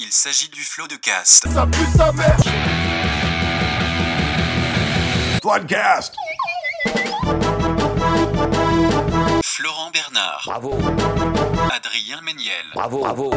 Il s'agit du flot de cast. Ça pue sa mère. Podcast Florent Bernard, Bravo, Adrien Méniel, bravo, bravo.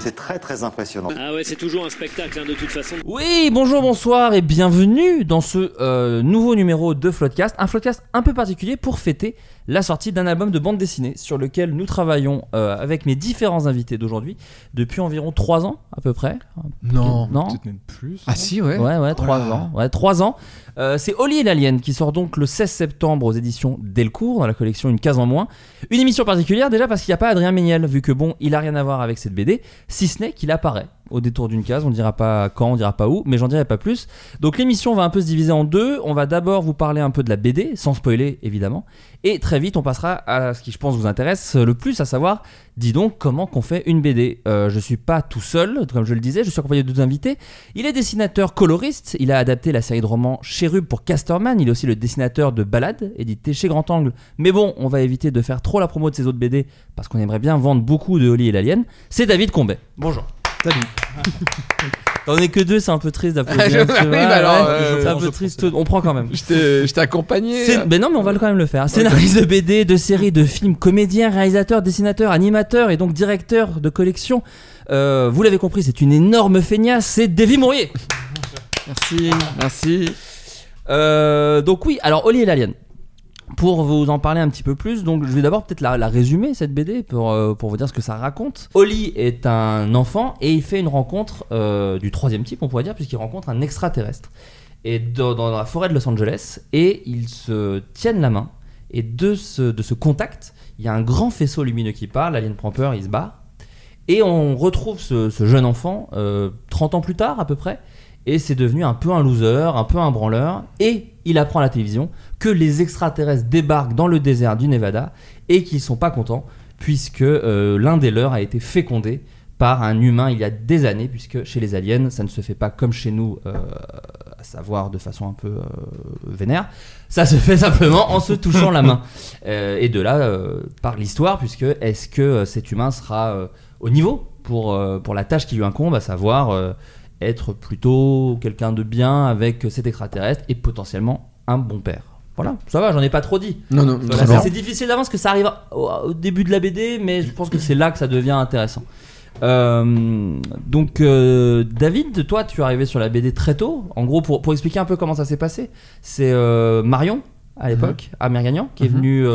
C'est très très impressionnant. Ah ouais, c'est toujours un spectacle hein, de toute façon. Oui, bonjour, bonsoir et bienvenue dans ce euh, nouveau numéro de Floodcast. Un Floodcast un peu particulier pour fêter la sortie d'un album de bande dessinée sur lequel nous travaillons euh, avec mes différents invités d'aujourd'hui depuis environ 3 ans à peu près. Non, Non? peut-être même plus. Ah si, ouais. Ouais, ouais, 3 là. ans. Ouais, 3 ans. Euh, c'est Oli et l'Alien qui sort donc le 16 septembre aux éditions Delcourt dans la collection Une case en moins. Une émission particulière déjà parce qu'il n'y a pas Adrien Méniel vu que bon, il a rien à voir avec cette BD, si ce n'est qu'il apparaît au détour d'une case, on dira pas quand, on dira pas où, mais j'en dirai pas plus. Donc l'émission va un peu se diviser en deux, on va d'abord vous parler un peu de la BD, sans spoiler évidemment, et très vite on passera à ce qui je pense vous intéresse le plus, à savoir, dis donc comment qu'on fait une BD. Euh, je suis pas tout seul, comme je le disais, je suis accompagné de deux invités. Il est dessinateur coloriste, il a adapté la série de romans Chérub pour Casterman, il est aussi le dessinateur de balades, édité chez Grand Angle. Mais bon, on va éviter de faire trop la promo de ses autres BD, parce qu'on aimerait bien vendre beaucoup de Oli et l'Alien. C'est David Combet. Bonjour. Salut. On est que deux, c'est un peu triste d'applaudir. Ah, je- tu oui, bah alors, ouais, euh, c'est un peu prends, triste. On prend quand même. Je t'ai accompagné. C'est- Mais non, mais on va le- quand même le faire. Scénariste de BD, de séries, de films, comédien, réalisateur, dessinateur, animateur et donc directeur de collection. Euh, vous l'avez compris, c'est une énorme feignasse. C'est Davy Mourier. Merci, merci. Euh, donc oui, alors Oli et l'Alien. Pour vous en parler un petit peu plus, donc je vais d'abord peut-être la, résumer cette BD pour, euh, pour vous dire ce que ça raconte. Oli est un enfant et il fait une rencontre euh, du troisième type, on pourrait dire, puisqu'il rencontre un extraterrestre. Et dans, la forêt de Los Angeles, et ils se tiennent la main. Et de ce, de ce contact, il y a un grand faisceau lumineux qui part, l'alien prend peur, il se barre. Et on retrouve ce, ce jeune enfant euh, 30 ans plus tard à peu près, et c'est devenu un peu un loser, un peu un branleur, et il apprend à la télévision que les extraterrestres débarquent dans le désert du Nevada et qu'ils sont pas contents puisque euh, l'un des leurs a été fécondé par un humain il y a des années, puisque chez les aliens, ça ne se fait pas comme chez nous, euh, à savoir de façon un peu euh, vénère, ça se fait simplement en se touchant la main. Et de là, par l'histoire, puisque est-ce que cet humain sera au niveau pour, pour la tâche qui lui incombe, à savoir être plutôt quelqu'un de bien avec cet extraterrestre et potentiellement un bon père. Voilà, ça va, j'en ai pas trop dit. Non, non, Voilà, c'est- difficile d'avance que ça arrive au, au début de la BD, mais je pense que c'est là que ça devient intéressant. Euh, donc euh, David, toi tu es arrivé sur la BD très tôt. En gros, pour, pour expliquer un peu comment ça s'est passé, c'est euh, Marion à l'époque, Amir Gagnon, qui est Mhm. venu,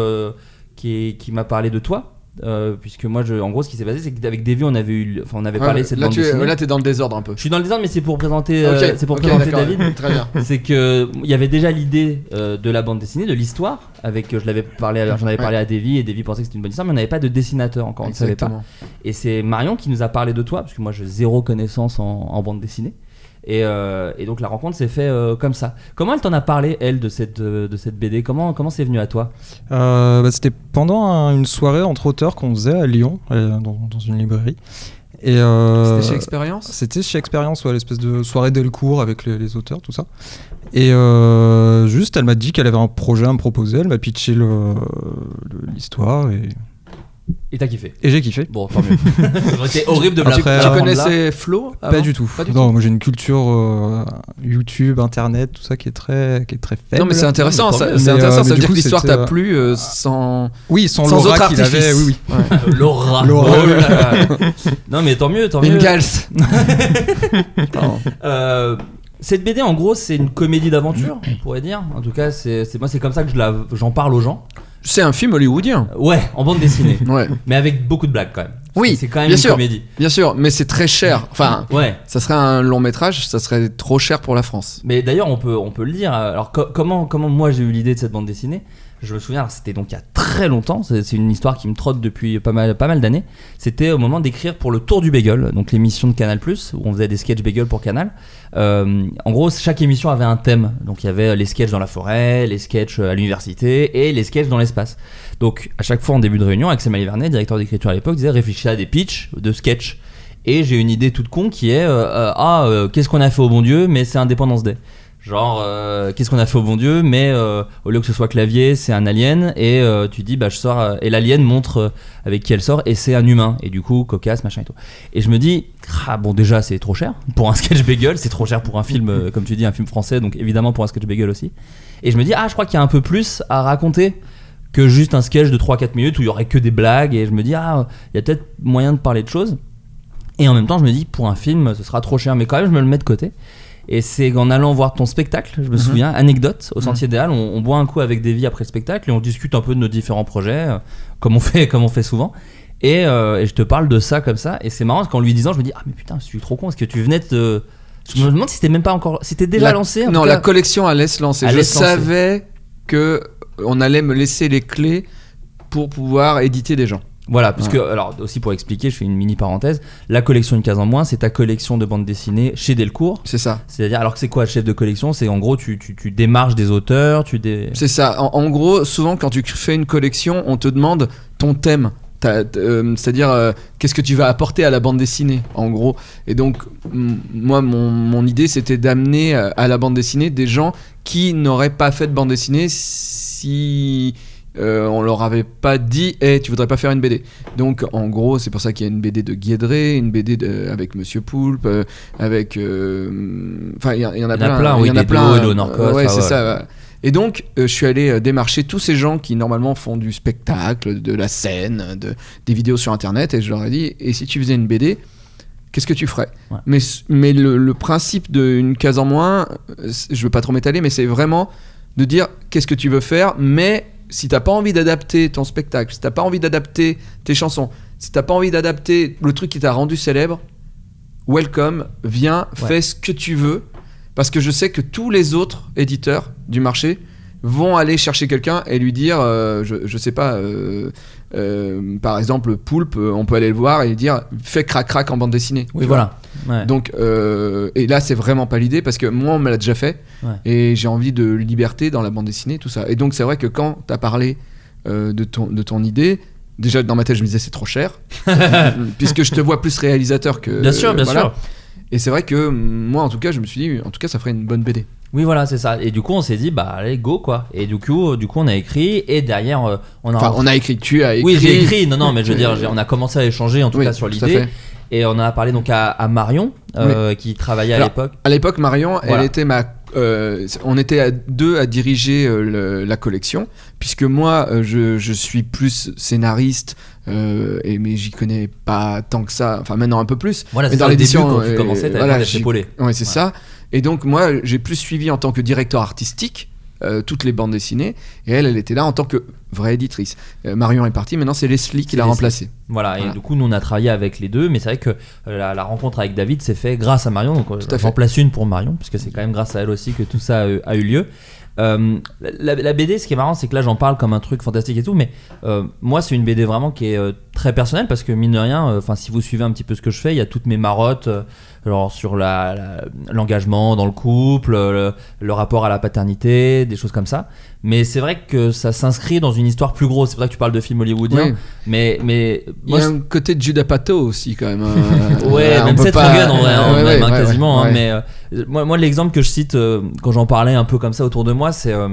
qui, qui m'a parlé de toi. Euh, puisque moi, je, en gros, ce qui s'est passé, c'est qu'avec Davy, on avait eu, enfin, on avait Ouais, parlé de cette là, bande tu es, dessinée. là, t'es dans le désordre un peu. Je suis dans le désordre, mais c'est pour présenter, euh, Ok, c'est pour ok, présenter David Très bien. c'est que il y avait déjà l'idée euh, de la bande dessinée, de l'histoire. Avec, euh, je l'avais parlé, j'en avais parlé à Davy et Davy pensait que c'était une bonne histoire, mais on n'avait pas de dessinateur encore, on ne savait pas. Et c'est Marion qui nous a parlé de toi, parce que moi j'ai zéro connaissance en, en bande dessinée. Et, euh, et donc la rencontre s'est fait euh, comme ça. Comment elle t'en a parlé, elle, de cette, euh, de cette BD Comment comment c'est venu à toi? Euh, bah, C'était pendant un- une soirée entre auteurs qu'on faisait à Lyon, euh, dans, dans une librairie. Et euh, C'était chez Expérience? C'était chez Expérience, ouais, l'espèce de soirée Delcourt avec les, les auteurs, tout ça. Et euh, juste, elle m'a dit qu'elle avait un projet à me proposer, elle m'a pitché le- le- l'histoire et, Et t'as kiffé et j'ai kiffé. Bon, tant mieux. Ça aurait été horrible de me Après, Tu euh, là. connaissais Flo Pas du tout. Pas du non, tout. moi j'ai une culture euh, YouTube, Internet, tout ça qui est très, qui est très faible. Non, mais c'est intéressant. Mais ça- C'est mieux. intéressant. Mais, euh, ça veut dire coup, que l'histoire t'a euh, plu euh, sans. Oui, sans, Sans l'aura autre qu'il avait. artifice. Oui, oui. Laura. Non, mais tant mieux, tant mieux. Euh, cette BD, en gros, c'est une comédie d'aventure, on pourrait dire. En tout cas, c'est c'est- moi, c'est comme ça que je la- j'en parle aux gens. C'est un film hollywoodien. Ouais, en bande dessinée, Ouais, mais avec beaucoup de blagues quand même. Oui, c'est quand même bien une sûr. comédie. bien sûr, mais c'est très cher. Enfin, Ouais. ça serait un long métrage, ça serait trop cher pour la France. Mais d'ailleurs, on peut, on peut le dire. Alors, co- comment, comment moi j'ai eu l'idée de cette bande dessinée? Je me souviens, c'était donc il y a très longtemps. C'est une histoire qui me trotte depuis pas mal, pas mal d'années. C'était au moment d'écrire pour le Tour du Bagel, donc l'émission de Canal où on faisait des sketchs bagel pour Canal. Euh, en gros, chaque émission avait un thème. Donc, il y avait les sketchs dans la forêt, les sketchs à l'université et les sketchs dans l'espace. Donc, à chaque fois en début de réunion, Axel Malivernet, directeur d'écriture à l'époque, disait réfléchissez à des pitchs de sketchs. Et j'ai une idée toute con qui est euh, euh, ah euh, qu'est-ce qu'on a fait au bon Dieu mais c'est Independence Day. Genre, euh, qu'est-ce qu'on a fait au bon Dieu Mais euh, au lieu que ce soit clavier, c'est un alien. Et euh, tu dis, bah, je sors. et l'alien montre avec qui elle sort. Et c'est un humain. Et du coup, cocasse, machin et tout. Et je me dis, ah, bon, déjà, c'est trop cher. Pour un sketch bagel, c'est trop cher pour un film, comme tu dis, un film français. Donc évidemment, pour un sketch bagel aussi. Et je me dis, ah, je crois qu'il y a un peu plus à raconter que juste un sketch de 3-4 minutes où il y aurait que des blagues. Et je me dis, ah, il y a peut-être moyen de parler de choses. Et en même temps, je me dis, pour un film, ce sera trop cher. Mais quand même, je me le mets de côté. Et c'est en allant voir ton spectacle, je me souviens, anecdote, au Sentier des Halles, on, on boit un coup avec Davy après le spectacle et on discute un peu de nos différents projets, euh, comme on fait, comme on fait souvent. Et, euh, et je te parle de ça comme ça. Et c'est marrant parce qu'en lui disant, je me dis, ah mais putain, je suis trop con, est-ce que tu venais de. Je me demande si c'était même pas encore. C'était déjà La- lancé. en Non, la collection allait se lancer. Allait Je se lancer. savais que on allait me laisser les clés pour pouvoir éditer des gens. Voilà, parce que, alors aussi pour expliquer, je fais une mini parenthèse. La collection Une case en moins, c'est ta collection de bandes dessinées chez Delcourt. C'est ça. C'est-à-dire, alors que c'est quoi, chef de collection? C'est en gros, tu, tu, tu démarches des auteurs, tu dé. C'est ça. En, en gros, souvent quand tu fais une collection, on te demande ton thème. Euh, C'est-à-dire, euh, qu'est-ce que tu vas apporter à la bande dessinée, en gros. Et donc, moi, mon, mon idée, c'était d'amener euh, à la bande dessinée des gens qui n'auraient pas fait de bande dessinée si euh, on leur avait pas dit, hey, tu voudrais pas faire une BD. Donc, en gros, c'est pour ça qu'il y a une BD de Guédré, une BD de- avec Monsieur Poulpe, euh, avec. euh, Enfin, il y, en- a Il y en a plein. il y en a plein. ouais, c'est ça. Et donc, je suis allé démarcher tous ces gens qui normalement font du spectacle, de la scène, de, des vidéos sur internet, et je leur ai dit et si tu faisais une BD, qu'est-ce que tu ferais Ouais. Mais, mais le, le principe d'une case en moins, je veux pas trop m'étaler, mais c'est vraiment de dire qu'est-ce que tu veux faire, mais si t'as pas envie d'adapter ton spectacle, si t'as pas envie d'adapter tes chansons, si t'as pas envie d'adapter le truc qui t'a rendu célèbre, welcome, viens, Ouais. fais ce que tu veux, parce que je sais que tous les autres éditeurs du marché vont aller chercher quelqu'un et lui dire, euh, je, je sais pas, euh, euh, par exemple, Poulpe, on peut aller le voir et lui dire, fais crac-crac en bande dessinée. Oui, voilà. Ouais. Donc, euh, et là, c'est vraiment pas l'idée parce que moi, on me l'a déjà fait Ouais. et j'ai envie de liberté dans la bande dessinée, tout ça. Et donc, c'est vrai que quand t'as parlé euh, de, ton, de ton idée, déjà dans ma tête, je me disais c'est trop cher puisque je te vois plus réalisateur que. bien sûr, bien voilà. sûr. Et c'est vrai que moi, en tout cas, je me suis dit, en tout cas, ça ferait une bonne BD. Oui, voilà, c'est ça. Et du coup, on s'est dit, bah allez, go quoi. Et du coup, du coup, on a écrit et derrière, euh, on a. Enfin, on a écrit, tu as écrit. Oui, j'ai écrit. Non, non, mais je veux dire, on a commencé à échanger en tout Oui, cas sur l'idée. Et on en a parlé donc à, à Marion, euh, qui travaillait à l'époque. À l'époque, Marion, Voilà. elle était ma. euh, on était à deux à diriger euh, le- la collection, puisque moi, euh, je, je suis plus scénariste, euh, et, mais j'y connais pas tant que ça. Enfin, maintenant un peu plus. Voilà, mais c'est dans l'édition, quand tu euh, commençais, voilà. Ouais, c'est Ouais. ça. Et donc, moi, j'ai plus suivi en tant que directeur artistique. Euh, toutes les bandes dessinées et elle elle était là en tant que vraie éditrice Euh, Marion est partie maintenant c'est Leslie qui l'a remplacée Voilà, et du coup, nous on a travaillé avec les deux, mais c'est vrai que euh, la, la rencontre avec David s'est fait grâce à Marion. Donc, j'en fait. place une pour Marion, puisque c'est quand même grâce à elle aussi que tout ça a, eu- a eu lieu. Euh, la, la BD, ce qui est marrant, c'est que là j'en parle comme un truc fantastique et tout, mais euh, moi c'est une BD vraiment qui est euh, très personnelle parce que mine de rien, enfin si vous suivez un petit peu ce que je fais, il y a toutes mes marottes, genre sur la- la- l'engagement dans le couple, le, le rapport à la paternité, des choses comme ça. Mais c'est vrai que ça s'inscrit dans une histoire plus grosse. C'est vrai que tu parles de films hollywoodiens, Oui. mais mais il y moi, a un côté de Judah Pato aussi quand même euh, Ouais, même Seth pas- Rogen en vrai, Ouais, même, ouais, ouais, quasiment. hein, mais euh, moi, moi l'exemple que je cite euh, quand j'en parlais un peu comme ça autour de moi, c'est euh,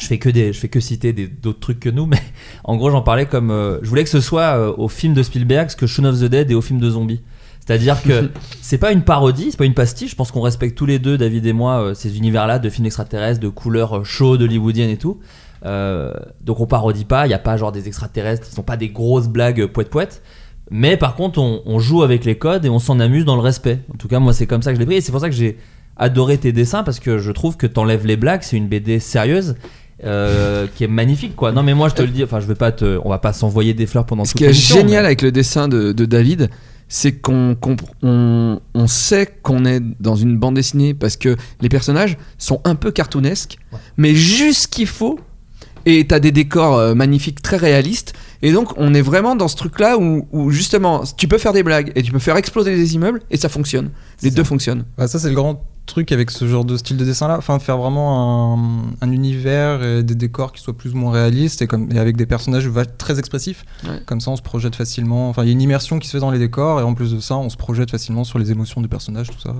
je fais que des, je fais que citer d'autres trucs que nous, mais en gros j'en parlais comme euh, je voulais que ce soit euh, au film de Spielberg ce que Shaun of the Dead est au film de zombies. C'est-à-dire que c'est pas une parodie, c'est pas une pastiche. Je pense qu'on respecte tous les deux, David et moi, euh, ces univers-là de films extraterrestres, de couleurs euh, chaudes, hollywoodiennes et tout. Euh, donc on parodie pas, il y a pas genre des extraterrestres, ils sont pas des grosses blagues poète poète. Mais par contre, on, on joue avec les codes et on s'en amuse dans le respect. En tout cas, moi, c'est comme ça que je l'ai pris. Et c'est pour ça que j'ai adoré tes dessins parce que je trouve que t'enlèves les blagues. C'est une BD sérieuse euh, qui est magnifique, quoi. Non, mais moi, je te le dis. Enfin, je vais pas te. On va pas s'envoyer des fleurs pendant Ce qui est génial mais- avec le dessin de, de David, c'est qu'on on, on sait qu'on est dans une bande dessinée parce que les personnages sont un peu cartoonesques, mais juste ce qu'il faut. Et t'as des décors euh, magnifiques, très réalistes. Et donc, on est vraiment dans ce truc-là où, où, justement, tu peux faire des blagues et tu peux faire exploser des immeubles et ça fonctionne. Les deux fonctionnent. Bah, ça, c'est le grand truc avec ce genre de style de dessin là. Enfin, faire vraiment un, un univers et des décors qui soient plus ou moins réalistes et, comme, et avec des personnages très expressifs. Ouais. Comme ça, on se projette facilement. Enfin, il y a une immersion qui se fait dans les décors et en plus de ça, on se projette facilement sur les émotions des personnages, tout ça.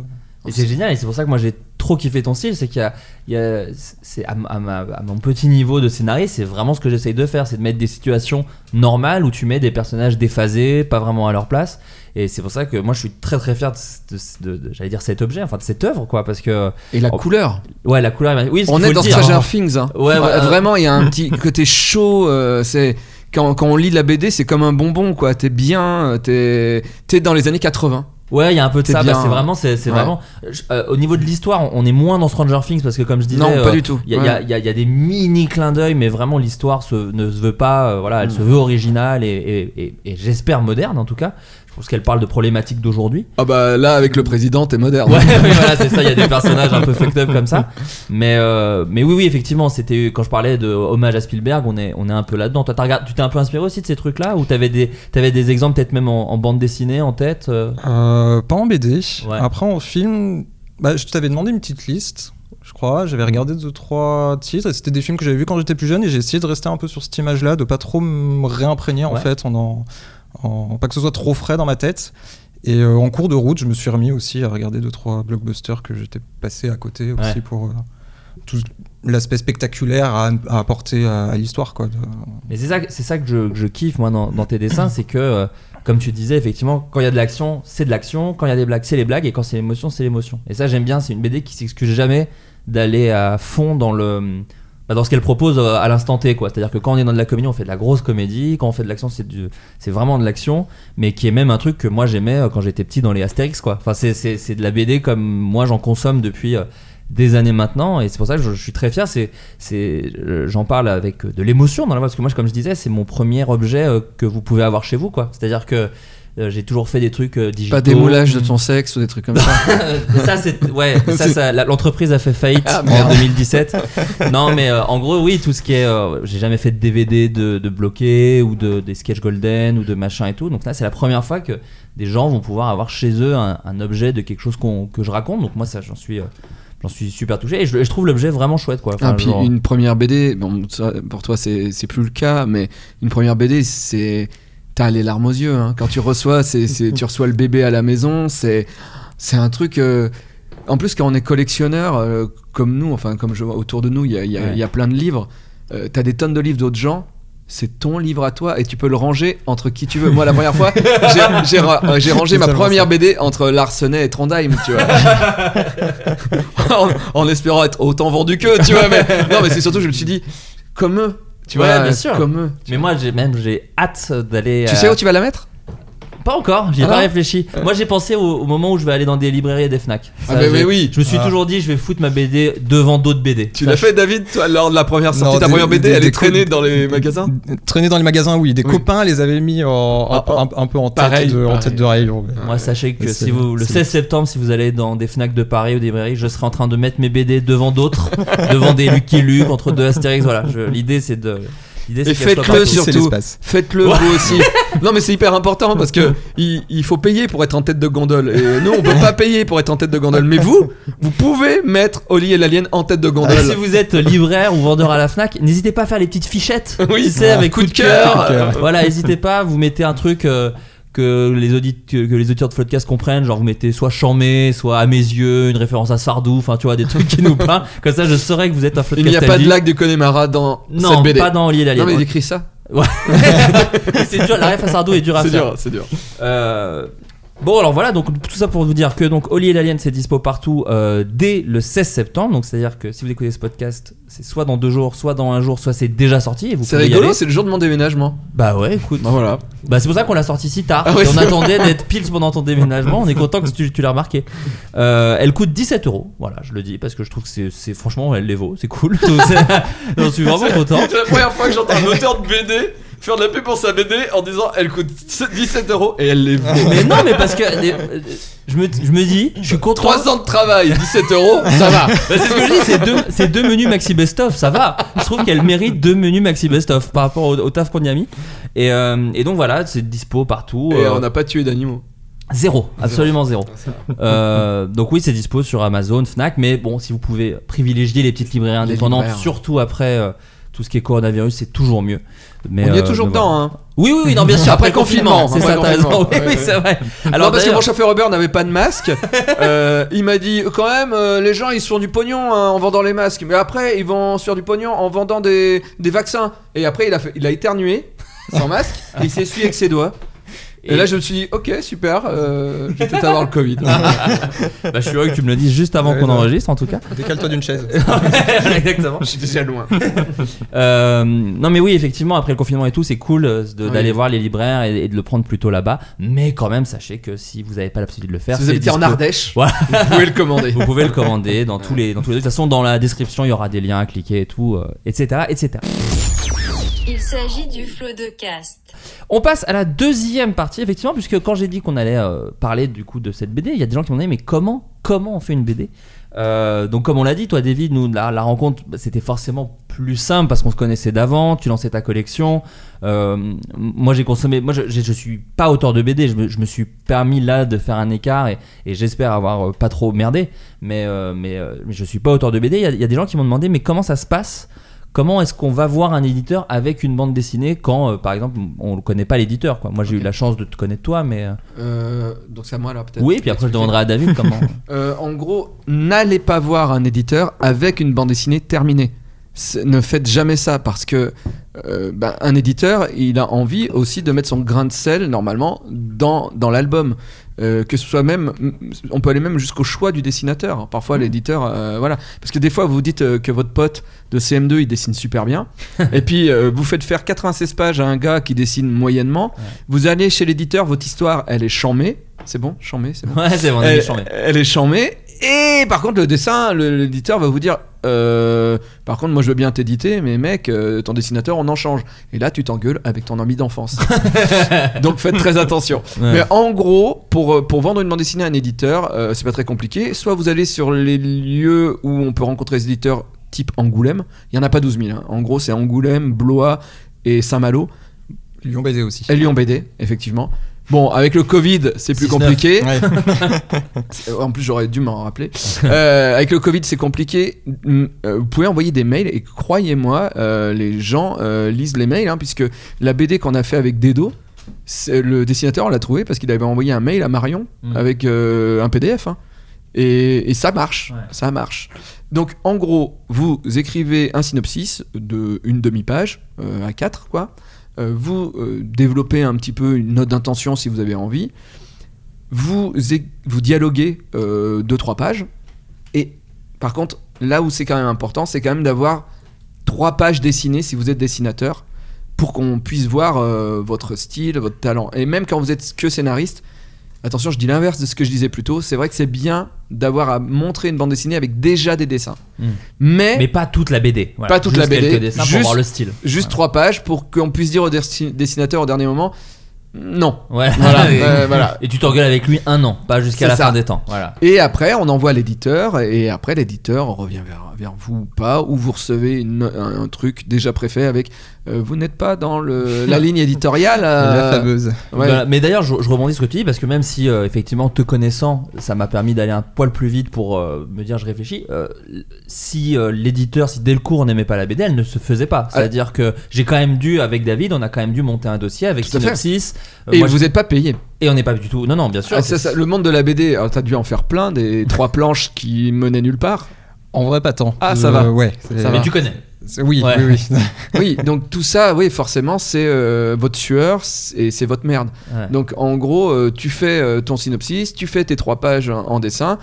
Et c'est génial, et c'est pour ça que moi j'ai trop kiffé ton style, c'est qu'il y a, il y a- c'est à, ma- à ma- à mon petit niveau de scénariste, c'est vraiment ce que j'essaye de faire, c'est de mettre des situations normales où tu mets des personnages déphasés, pas vraiment à leur place. Et c'est pour ça que moi je suis très très fier de, de- de- de- j'allais dire cet objet, enfin de cette œuvre quoi, parce que Et la Oh, couleur. ouais la couleur, oui, On est dans dire, Stranger hein. Things. hein. Ouais, ouais, Vra- Vraiment, il y a un petit côté chaud. euh, c'est quand, quand on lit la BD, c'est comme un bonbon, quoi. T'es bien, euh, t'es t'es dans les années 80. Ouais, il y a un peu de ça. bah, c'est vraiment, c'est, ouais. vraiment. euh, au niveau de l'histoire, on- on est moins dans Stranger Things parce que comme je disais, Non, pas euh, du tout. Il y, a- y y y des mini clins d'œil, mais vraiment l'histoire ne se veut pas. euh, voilà, elle Mm. se veut originale et, et- et- et j'espère moderne en tout cas. Pense qu'elle parle de problématiques d'aujourd'hui. Ah bah là, avec le président, t'es moderne. Ouais, oui, voilà, c'est ça. Il y a des personnages un peu fucked up comme ça. Mais, euh, mais oui, oui, effectivement, c'était quand je parlais de hommage à Spielberg, on est, on est un peu là-dedans. Toi, t'as regardé- tu t'es un peu inspiré aussi de ces trucs-là, ou t'avais des, t'avais des exemples peut-être même en, en bande dessinée en tête. euh? Euh, pas en BD. Ouais. Après, en film, bah, je t'avais demandé une petite liste, je crois. J'avais regardé deux, trois titres. et C'était des films que j'avais vus quand j'étais plus jeune et j'ai essayé de rester un peu sur cette image-là, de pas trop me réimprégner en Ouais. fait, en, en- en- pas que ce soit trop frais dans ma tête. Et euh, en cours de route, je me suis remis aussi à regarder deux, trois blockbusters que j'étais passé à côté aussi Ouais. pour euh, tout l'aspect spectaculaire à, à apporter à, à l'histoire. quoi. de- Mais c'est ça, c'est ça que je, que je kiffe moi dans, dans tes dessins, c'est que euh, comme tu disais effectivement, quand il y a de l'action, c'est de l'action, quand il y a des blagues, c'est les blagues, et quand c'est l'émotion, c'est l'émotion. Et ça j'aime bien, c'est une BD qui s'excuse jamais d'aller à fond dans le bah, dans ce qu'elle propose euh, à l'instant T quoi. C'est-à-dire que quand on est dans de la comédie, on fait de la grosse comédie, quand on fait de l'action, c'est du c'est vraiment de l'action, mais qui est même un truc que moi j'aimais euh, quand j'étais petit dans les Astérix quoi. Enfin c'est c'est c'est de la BD comme moi j'en consomme depuis euh, des années maintenant et c'est pour ça que je, je suis très fier c'est c'est j'en parle avec de l'émotion dans la voix parce que moi comme je disais c'est mon premier objet que vous pouvez avoir chez vous quoi c'est à dire que j'ai toujours fait des trucs euh, digitaux Pas des moulages de ton sexe ou des trucs comme ça. Ça c'est ouais ça, l'entreprise a fait faillite Ah, en merde. 2017 non mais euh, en gros oui tout ce qui est euh, j'ai jamais fait de DVD de, de bloqué ou de des sketch golden ou de machin et tout donc là c'est la première fois que des gens vont pouvoir avoir chez eux un, un objet de quelque chose qu'on que je raconte donc moi ça j'en suis euh, j'en suis super touché et je, je trouve l'objet vraiment chouette quoi Enfin, Ah, puis genre- une première BD, bon, ça, pour toi c'est c'est plus le cas, mais une première BD, c'est. T'as les larmes aux yeux. hein. Quand tu reçois, c'est tu reçois le bébé à la maison, c'est c'est un truc. euh, En plus, quand on est collectionneur, euh, comme nous, enfin, comme je vois autour de nous, il y a, y a- Ouais. il y a plein de livres. euh, T'as des tonnes de livres d'autres gens. C'est ton livre à toi et tu peux le ranger entre qui tu veux. Moi, la première fois, j'ai- j'ai ra- j'ai rangé ma première BD entre Larsenet et Trondheim, tu vois. en, en espérant être autant vendu qu'eux, tu vois. Mais non, mais c'est surtout, je me suis dit, comme eux, tu Ouais, vois, bien sûr. comme eux. mais moi j'ai même j'ai hâte d'aller Tu sais où tu vas la mettre? Pas encore, j'y ai Ah pas non réfléchi. Moi j'ai pensé au, au moment où je vais aller dans des librairies et des Fnac. Ah, Ça, mais- j'ai- mais oui. Je me suis Ah. toujours dit je vais foutre ma BD devant d'autres BD. Tu Ça, l'as fait, David, toi, lors de la première sortie Non, de ta des- première BD, des- elle des est traînée dans les magasins Traîner dans les magasins, oui. Des Oui. copains les avaient mis en- Ah, un, un- un peu en tête, pareil, de, en pareil. tête de rayon. mais- Moi, sachez que Mais si vous, le c'est- 16 septembre, si vous allez dans des Fnac de Paris ou des librairies, je serai en train de mettre mes BD devant d'autres, devant des Lucky Luke, entre deux Astérix. Voilà, je- l'idée c'est de. L'idée, c'est Et faites-le surtout. Faites-le vous aussi. Non, mais c'est hyper important parce que il, il faut payer pour être en tête de gondole. Et nous, on peut pas payer pour être en tête de gondole. Mais vous, vous pouvez mettre Oli et l'alien en tête de Et gondole. si vous êtes libraire ou vendeur à la Fnac, n'hésitez pas à faire les petites fichettes. Oui. tu sais, Ah. avec. Coup de cœur. Voilà, n'hésitez pas, vous mettez un truc euh, que les auditeurs que, que les auditeurs de Floodcast comprennent, genre vous mettez soit chamé, soit à mes yeux, une référence à Sardou, enfin tu vois des trucs qui nous parlent. Comme ça, je saurais que vous êtes un Il Floodcast. n'y a pas de lac du Connemara dans Non, cette BD. pas dans Oli et l'alien. Non, mais il écrit ça. c'est dur, la ref à Sardou est dur à C'est faire. dur, c'est dur. Euh, Bon alors voilà donc tout ça pour vous dire que donc Oli et l'Alien c'est dispo partout euh, dès le 16 septembre donc c'est à dire que si vous écoutez ce podcast c'est soit dans deux jours soit dans un jour soit c'est déjà sorti et vous C'est pouvez y rigolo, aller. c'est le jour de mon déménagement. bah ouais écoute. Bah voilà. bah c'est pour ça qu'on l'a sorti si tard. Ah Et on c'est attendait d'être pile pendant ton déménagement. On est content que tu, tu l'as remarqué. Euh, elle coûte 17 euros. Voilà je le dis parce que je trouve que c'est, c'est- franchement elle les vaut. C'est cool. Donc, c'est- j'en suis vraiment content. C'est la première fois que j'entends un auteur de BD faire de la pub pour sa BD en disant elle coûte 17 euros et elle les vaut. mais non mais parce que euh, je me, je me dis je suis content 3 ans de travail, 17 euros, ça va. Bah, c'est ce que je dis, c'est deux, c'est deux menus maxi best-of, ça va. Je trouve qu'elle mérite deux menus maxi best-of par rapport au, au taf qu'on y a mis. Et, euh, et donc voilà, c'est dispo partout. Et euh, on n'a pas tué d'animaux. Zéro, absolument zéro. Euh, donc oui, c'est dispo sur Amazon, Fnac, mais bon, si vous pouvez privilégier les petites librairies indépendantes, libraires. surtout après tout ce qui est coronavirus, c'est toujours mieux. Mais, On y est euh, toujours mais voilà. dedans, hein. Oui, oui, oui, non, bien sûr. Après Après, le confinement, c'est ça, t'as raison. Oui, oui, c'est vrai. Alors parce que mon chauffeur Uber n'avait pas de masque, euh, il m'a dit quand même euh, les gens ils se font du pognon hein, en vendant les masques, mais après ils vont se faire du pognon en vendant des, des vaccins. Et après il a fait, il a éternué sans masque et il s'est essuyé avec ses doigts. Et, Et- là je me suis dit ok super, euh, je vais peut-être avoir le Covid. Bah, je suis heureux que tu me le dises juste avant Ouais, qu'on enregistre, en tout cas. Décale-toi d'une chaise. Exactement. je suis déjà loin. Euh, non mais oui effectivement après le confinement et tout c'est cool euh, Oui. d'aller voir les libraires et, et de le prendre plutôt là-bas mais quand même sachez que si vous n'avez pas la possibilité de le faire Si vous habitez en. Ardèche, Voilà. vous pouvez le commander. vous pouvez le commander dans tous les dans tous les de toute façon dans la description il y aura des liens à cliquer et tout euh, etc etc Il s'agit du flot de cast. on passe à la deuxième partie effectivement puisque quand j'ai dit qu'on allait euh, parler du coup de cette BD il y a des gens qui m'ont dit mais comment comment on fait une BD Euh, donc comme on l'a dit toi David nous la, rencontre bah, c'était forcément plus simple parce qu'on se connaissait d'avant tu lançais ta collection. Euh, moi j'ai consommé moi je, je, suis pas auteur de BD je me, suis permis là de faire un écart et, j'espère avoir pas trop merdé mais euh, mais, je suis pas auteur de BD il y a des gens qui m'ont demandé mais comment ça se passe? Comment est-ce qu'on va voir un éditeur avec une bande dessinée quand, euh, par exemple, on ne connaît pas l'éditeur quoi. Moi, j'ai eu la chance de te connaître toi, mais euh, Euh, donc c'est à moi là peut-être. oui. Puis après, je demanderai à David comment. En gros, n'allez pas voir un éditeur avec une bande dessinée terminée. Ne faites jamais ça parce que euh, ben, un éditeur, il a envie aussi de mettre son grain de sel normalement dans, dans l'album. Euh, que ce soit même, on peut aller même jusqu'au choix du dessinateur. Parfois, l'éditeur, euh, voilà, parce que des fois, vous dites euh, que votre pote de CM2 il dessine super bien, et puis euh, vous faites faire 96 pages à un gars qui dessine moyennement. Vous allez chez l'éditeur, votre histoire, elle est chamée. C'est bon, chamée, c'est bon? Ouais, c'est bon, on elle, est chambé. elle est chamée. Et par contre, le dessin, l'éditeur va vous dire euh, Par contre, moi je veux bien t'éditer, mais mec, euh, ton dessinateur, on en change. Et là, tu t'engueules avec ton ami d'enfance. Donc faites très attention. Ouais. Mais en gros, pour, euh, pour vendre une bande dessinée à un éditeur, euh, c'est pas très compliqué. Soit vous allez sur les lieux où on peut rencontrer les éditeurs type Angoulême. Il y en a pas 12 000. hein. En gros, c'est Angoulême, Blois et Saint-Malo. Lyon BD aussi. Et Lyon BD, effectivement. Bon, avec le Covid, c'est plus 6-9. compliqué. Ouais. En plus, j'aurais dû m'en rappeler. Euh, avec le Covid, c'est compliqué. Mm, euh, Vous pouvez envoyer des mails et croyez-moi, euh, les gens euh, lisent les mails, hein, puisque la BD qu'on a fait avec Dedo, le dessinateur, on l'a trouvé parce qu'il avait envoyé un mail à Marion Mm. avec un PDF. hein. Et, et ça marche, Ouais. ça marche. Donc, en gros, vous écrivez un synopsis de une demi-page euh, à 4, quoi. Euh, vous euh, développez un petit peu une note d'intention si vous avez envie. Vous, vous dialoguez euh, deux trois pages. Et par contre, là où c'est quand même important, c'est quand même d'avoir trois pages dessinées si vous êtes dessinateur pour qu'on puisse voir votre style, votre talent. Et même quand vous êtes que scénariste, attention, je dis l'inverse de ce que je disais plus tôt, c'est vrai que c'est bien d'avoir à montrer une bande dessinée avec déjà des dessins. Mm. Mais, Mais pas toute la BD. voilà. Pas toute Juste la BD, pour juste- voir le style. juste trois pages pour qu'on puisse dire au dessi- dessinateur au dernier moment, non. Ouais. Voilà, et, euh, voilà. et tu t'engueules avec lui un an, pas jusqu'à la ça. fin des temps. Voilà. Et après, on envoie l'éditeur, et après, l'éditeur revient vers, vers vous ou pas, ou vous recevez une- un, un truc déjà préfet avec vous n'êtes pas dans le, la ligne éditoriale. euh, La fameuse. ouais. Voilà. Mais d'ailleurs, je, je rebondis sur ce que tu dis parce que même si euh, effectivement te connaissant, ça m'a permis d'aller un poil plus vite pour euh, me dire je réfléchis. euh, si euh, l'éditeur, si Delcourt n'aimait pas la BD, elle ne se faisait pas. C'est-à-dire que j'ai quand même dû avec David, on a quand même dû monter un dossier avec synopsis. Euh, Et moi, vous je- n'êtes pas payé. et on n'est pas du tout. Non, non, bien sûr. Ah, ça, ça, le monde de la BD, alors t'as dû en faire plein, des trois planches qui menaient nulle part. En vrai, pas tant. Ah, ça Euh, va. Ouais. c'est- Ça mais va. tu connais. Oui, Ouais. oui, oui. Oui, donc tout ça, oui, forcément, c'est euh, votre sueur c'est- et c'est votre merde. Ouais. Donc en gros, euh, tu fais euh, ton synopsis, tu fais tes trois pages en, en dessin.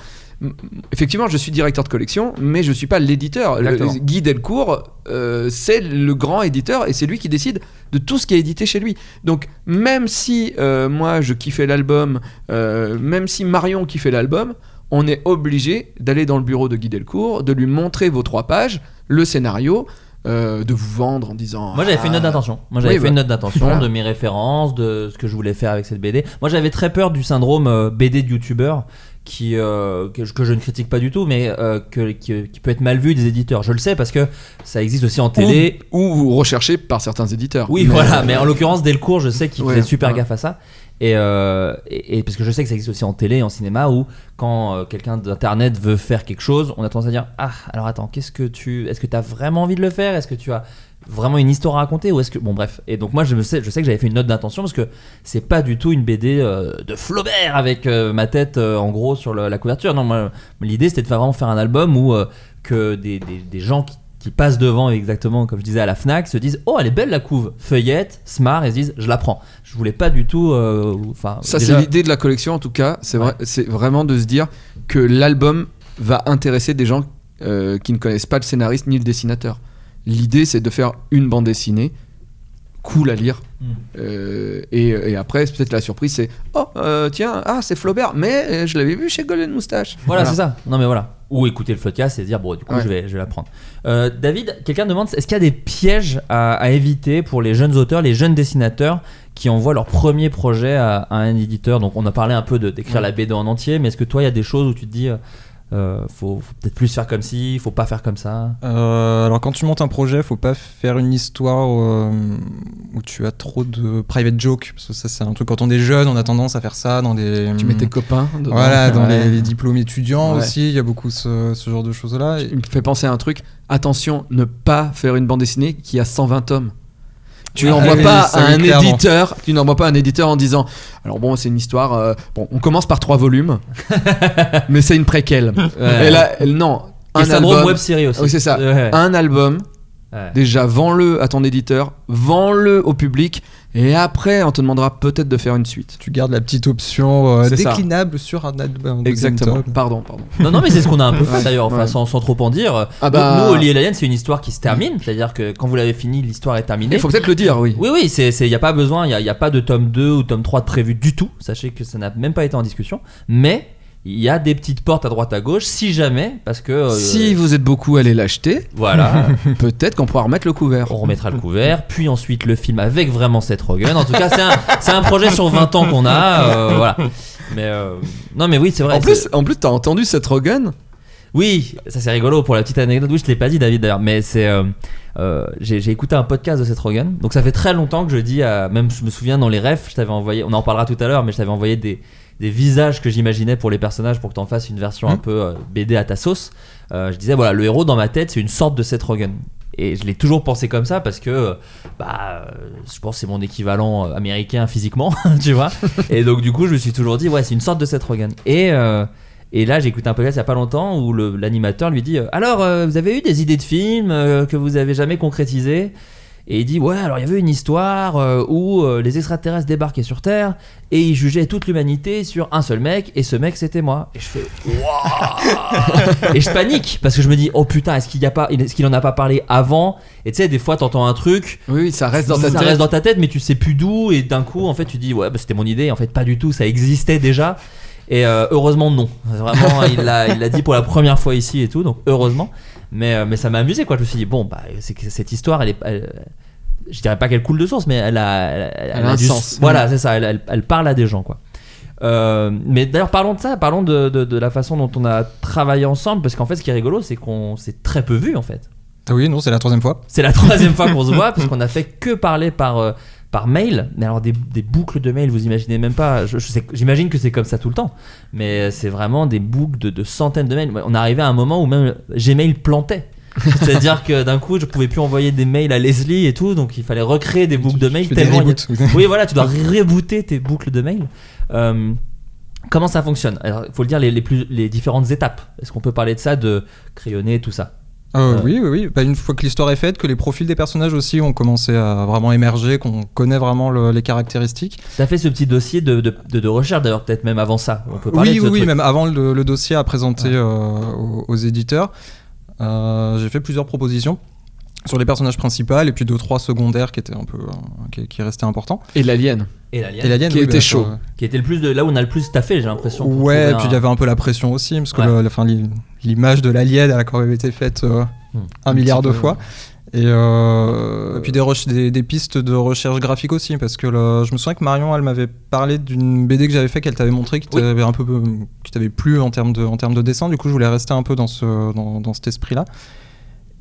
Effectivement, je suis directeur de collection, mais je suis pas l'éditeur. Le-. Guy Delcourt, euh, c'est le grand éditeur et c'est lui qui décide de tout ce qui est édité chez lui. Donc même si euh, moi je kiffais l'album, euh, même si Marion kiffait l'album, on est obligé d'aller dans le bureau de Guy Delcourt, de lui montrer vos trois pages, le scénario, euh, de vous vendre en disant. Moi j'avais fait une note Ah, d'intention. Moi j'avais Oui, fait une note d'intention Voilà. de mes références, de ce que je voulais faire avec cette BD. Moi j'avais très peur du syndrome euh, BD de youtubeur qui euh, que, je- que je ne critique pas du tout, mais euh, que, qui, qui peut être mal vu des éditeurs. Je le sais parce que ça existe aussi en télé. Ou vous recherchez par certains éditeurs. Oui, Mais- voilà. Mais en l'occurrence Delcourt, je sais qu'il Ouais, fait super ouais. gaffe à ça. Et, euh, et, et parce que je sais que ça existe aussi en télé, en cinéma, où quand euh, quelqu'un d'internet veut faire quelque chose, on a tendance à dire ah alors attends qu'est-ce que tu, est-ce que tu as vraiment envie de le faire, est-ce que tu as vraiment une histoire à raconter? Ou est-ce que bon bref. Et donc moi je me sais je sais que j'avais fait une note d'intention parce que c'est pas du tout une BD euh, de Flaubert avec ma tête en gros sur la couverture. Non moi l'idée c'était de faire vraiment faire un album où que des, des, des gens qui, qui passent devant exactement comme je disais à la Fnac se disent oh elle est belle la couve feuillette smart et se disent je la prends je voulais pas du tout euh, enfin Ça, déjà- c'est l'idée de la collection en tout cas. C'est vrai, c'est vraiment de se dire que l'album va intéresser des gens euh, qui ne connaissent pas le scénariste ni le dessinateur. L'idée, c'est de faire une bande dessinée cool à lire. Mm. Euh, et, et après, peut-être la surprise, c'est oh tiens, ah c'est Flaubert, mais je l'avais vu chez Golden Moustache. Voilà, c'est ça. Non, mais voilà. Ou écouter le podcast et se dire, bon, du coup, Ouais. je, vais, je vais la prendre. Euh, David, quelqu'un demande est-ce qu'il y a des pièges à, à éviter pour les jeunes auteurs, les jeunes dessinateurs qui envoient leur premier projet à, à un éditeur? Donc, on a parlé un peu de- d'écrire la BD en entier, mais est-ce que toi, il y a des choses où tu te dis, euh, faut, faut peut-être plus faire comme ci, faut pas faire comme ça Euh, alors quand tu montes un projet, faut pas faire une histoire euh, où tu as trop de private jokes parce que ça c'est un truc quand on est jeune, on a tendance à faire ça dans des Tu mets tes copains. dedans. voilà dans Ouais. les, les diplômes étudiants Ouais. aussi, il y a beaucoup ce, ce genre de choses là. Il me fait penser à un truc. Attention, ne pas faire une bande dessinée qui a 120 tomes. Tu Ah n'envoies oui, pas à un clairement. éditeur. Tu n'envoies pas un éditeur en disant. Alors bon, c'est une histoire. euh, bon, on commence par trois volumes, mais c'est une préquelle. Ouais. Et là, elle- non. Un album. web série aussi. Oui, c'est ça. Ouais. Un album. Ouais. Déjà, vends-le à ton éditeur, vends-le au public, et après, on te demandera peut-être de faire une suite. Tu gardes la petite option euh, ça. déclinable sur un, deuxième Exactement. tome. Pardon, pardon. Non, non, mais c'est ce qu'on a un peu fait d'ailleurs, enfin, Ouais. sans, sans trop en dire. Ah bah- Nous, nous, Oli et l'Alien, c'est une histoire qui se termine, c'est-à-dire que quand vous l'avez fini, l'histoire est terminée. Il faut peut-être le dire, oui. Oui, oui, c'est, il n'y a pas besoin, il n'y a, y a pas de tome 2 ou tome 3 de prévu du tout. Sachez que ça n'a même pas été en discussion. Mais il y a des petites portes à droite à gauche, si jamais, parce que. euh, Si vous êtes beaucoup allé l'acheter, Voilà, peut-être qu'on pourra remettre le couvert. on remettra le couvert, puis ensuite le film avec vraiment Seth Rogen. En tout cas, c'est un, c'est un projet sur 20 ans qu'on a. euh, voilà. Mais. euh, non, mais oui, c'est vrai. En plus, en plus, t'as entendu cette Rogan Oui, ça c'est rigolo pour la petite anecdote. Oui, je te l'ai pas dit, David d'ailleurs, mais c'est. euh, j'ai écouté un podcast de Seth Rogen, donc ça fait très longtemps que je dis, à, même je me souviens dans les refs, je t'avais envoyé, on en parlera tout à l'heure, mais je t'avais envoyé des, des visages que j'imaginais pour les personnages pour que t'en fasses une version un Mhm. peu euh, BD à ta sauce. Euh, je disais, voilà, le héros dans ma tête, c'est une sorte de Seth Rogen. Et je l'ai toujours pensé comme ça parce que euh, bah, je pense que c'est mon équivalent américain physiquement, tu vois. Et donc du coup, je me suis toujours dit, ouais, c'est une sorte de Seth Rogen. Et, euh, et là, j'ai écouté un podcast il y a pas longtemps où l'animateur lui dit, euh, alors, euh, vous avez eu des idées de films euh, que vous avez jamais concrétisées? Et il dit ouais alors il y avait une histoire euh, où euh, les extraterrestres débarquaient sur Terre et ils jugeaient toute l'humanité sur un seul mec et ce mec c'était moi. Et je fais Waouh! Et je panique parce que je me dis oh putain est-ce qu'il y a pas est-ce qu'il en a pas parlé avant? Et tu sais des fois t'entends un truc Oui, ça reste dans ta ça tête. reste dans ta tête mais tu sais plus d'où et d'un coup en fait tu dis ouais bah, c'était mon idée en fait pas du tout ça existait déjà. Et euh, heureusement non. Vraiment il l'a dit pour la première fois ici et tout donc heureusement mais euh, mais ça m'a amusé quoi je me suis dit bon bah c'est que cette histoire elle est elle- je dirais pas qu'elle coule de source mais elle a elle, elle Elle a un du- sens. voilà c'est ça elle, parle à des gens quoi Euh, mais d'ailleurs parlons de ça parlons de, de, de la façon dont on a travaillé ensemble parce qu'en fait ce qui est rigolo c'est qu'on s'est très peu vu en fait Ah oui, non, c'est la troisième fois. c'est la troisième fois qu'on se voit parce qu'on a fait que parler par, euh, par mail. Mais alors des, des boucles de mail, vous imaginez même pas. Je, je sais- J'imagine que c'est comme ça tout le temps. Mais c'est vraiment des boucles de, de centaines de mails. On arrivait à un moment où même Gmail plantait. C'est-à-dire que d'un coup, je pouvais plus envoyer des mails à Leslie et tout, donc il fallait recréer des boucles de mails. Tellement a- oui, voilà, tu dois rebooter tes boucles de mail. Euh, comment ça fonctionne? Alors, il faut le dire, les, les, plus, les différentes étapes. Est-ce qu'on peut parler de ça, de crayonner, tout ça? Euh, Euh. Oui, oui, oui. Bah, une fois que l'histoire est faite, que les profils des personnages aussi ont commencé à vraiment émerger, qu'on connaît vraiment le- les caractéristiques. T'as fait ce petit dossier de, de, de- de recherche d'ailleurs, peut-être même avant ça. On peut parler Oui, de ce oui, même avant le, le dossier à présenter Ouais. euh, aux, aux éditeurs, euh, j'ai fait plusieurs propositions sur les personnages principaux et puis deux trois secondaires qui étaient un peu euh, qui, qui restaient importants. Et l'alien. Et l'alien, Qui oui, était bah, chaud. qui était le plus de là où on a le plus taffé, j'ai l'impression. Ouais, et puis il y un- avait un peu la pression aussi, parce que Ouais. le- la- l'i- l'image de l'alien, elle a quand même été faite euh, Hmm. un milliard de peu, fois. Et, euh, et puis des, reche- des, des pistes de recherche graphique aussi, parce que le- je me souviens que Marion, elle m'avait parlé d'une BD que j'avais fait, qu'elle t'avait montré, qui Oui. t'avait un peu, qui t'avait plu en termes de, en termes de dessin. Du coup, je voulais rester un peu dans ce, dans, dans cet esprit-là.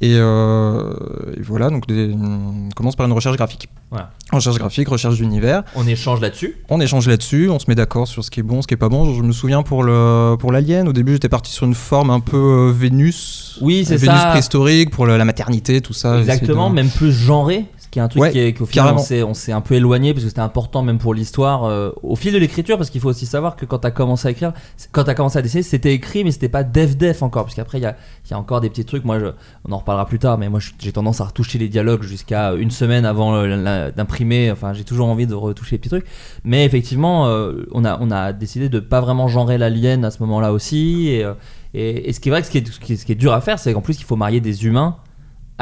Et, euh, et voilà, donc des- on commence par une recherche graphique. Voilà. Recherche graphique, recherche d'univers. On échange là-dessus. On échange là-dessus, on se met d'accord sur ce qui est bon, ce qui est pas bon. Je me souviens pour le pour l'alien, au début j'étais parti sur une forme un peu euh, Vénus. Oui, c'est Vénus ça. préhistorique pour la, la maternité, tout ça. Exactement, de- même plus genré. Qui est un truc Ouais, qui est- final on carrément. s'est, on s'est un peu éloigné parce que c'était important même pour l'histoire euh, au fil de l'écriture parce qu'il faut aussi savoir que quand tu as commencé à écrire, quand tu as commencé à dessiner, c'était écrit mais c'était pas def def encore parce qu'après il y a, il y a encore des petits trucs. Moi, je, on en reparlera plus tard, mais moi j'ai tendance à retoucher les dialogues jusqu'à une semaine avant euh, d'imprimer. Enfin, j'ai toujours envie de retoucher les petits trucs. Mais effectivement, euh, on, a, on a décidé de pas vraiment genrer l'alien à ce moment-là aussi. Et, et, et ce qui est vrai que ce qui est, ce qui est- ce qui est dur à faire, c'est qu'en plus il faut marier des humains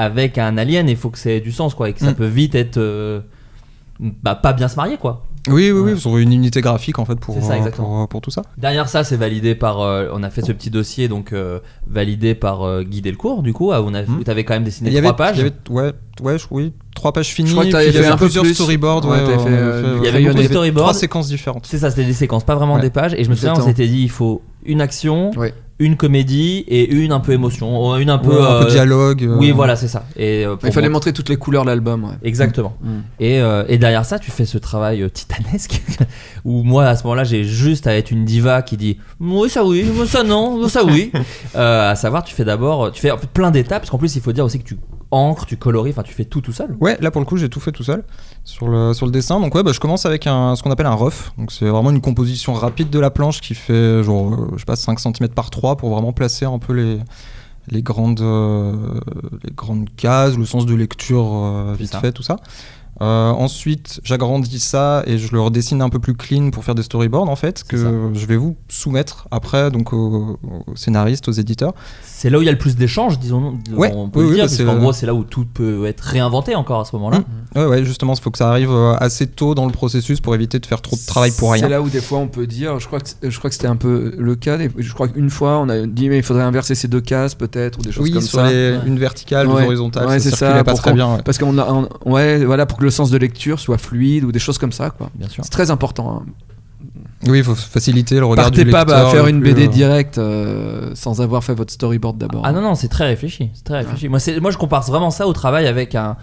avec un alien. Il faut que ça ait du sens, quoi, et que ça Mm. peut vite être euh, bah, pas bien se marier, quoi. Oui, oui, Ouais. oui, sur une unité graphique en fait pour, C'est ça, euh, exactement. pour, pour tout ça. Derrière ça, c'est validé par. euh, on a fait ce petit dossier, donc euh, validé par euh, Guy Delcourt, du coup, ah, on a, Mm. où t'avais quand même dessiné y avait, trois pages. il y avait- ouais, ouais, je- oui, trois pages finies. Je crois que t'avais fait avait un peu plusieurs plus. storyboards. Ouais, ouais, fait, euh, Il y avait ouais, beaucoup de on avait storyboards. Trois séquences différentes. C'est ça, c'était des séquences, pas vraiment Ouais. des pages. Et je me souviens, on s'était dit, il faut une action, Ouais. Une comédie et une un peu émotion, une un peu. Ouais, un peu euh, de dialogue. euh, Oui, voilà, c'est ça. Et euh, Il fallait montrer toutes les couleurs de l'album. ouais. Exactement. Mm. Et, euh, et derrière ça, tu fais ce travail euh, titanesque où moi, à ce moment-là, j'ai juste à être une diva qui dit oui, ça oui, moi, ça non, moi, ça oui. Euh, à savoir, tu fais d'abord, tu fais plein d'étapes parce qu'en plus, il faut dire aussi que tu encres, tu colories, enfin, tu fais tout tout seul. Ouais, là pour le coup, j'ai tout fait tout seul sur le, sur le dessin. Donc ouais, bah, je commence avec un, ce qu'on appelle un rough. Donc c'est vraiment une composition rapide de la planche qui fait genre, euh, je sais pas, 5 cm par 3 pour vraiment placer un peu les, les, grandes, euh, les grandes cases, le sens de lecture euh, vite ça. fait, tout ça. Euh, ensuite, j'agrandis ça et je le redessine un peu plus clean pour faire des storyboards en fait, que ça. je vais vous soumettre après donc aux, aux scénaristes, aux éditeurs. C'est là où il y a le plus d'échanges, disons, Ouais, on peut oui, le oui, dire, bah, c'est puisqu'en le- gros, c'est là où tout peut être réinventé encore à ce moment-là. Mm. Ouais, ouais, justement, il faut que ça arrive euh, assez tôt dans le processus pour éviter de faire trop de travail pour rien. C'est là où des fois on peut dire, je crois que je crois que c'était un peu le cas. Je crois qu'une fois on a dit mais il faudrait inverser ces deux cases peut-être ou des choses Oui, comme sur ça. les- Ouais. une verticale, Ouais. deux horizontales, Ouais, ça c'est ça, pas très bien. ouais. Parce qu'on a, on- ouais, voilà, pour que le sens de lecture soit fluide ou des choses comme ça, quoi. Bien sûr. C'est très important. hein. Oui, il faut faciliter le regard Partez du pas à faire le une BD euh, directe euh, sans avoir fait votre storyboard d'abord. Ah non, non, c'est très réfléchi. C'est très réfléchi. Moi, je compare vraiment ça au travail avec un.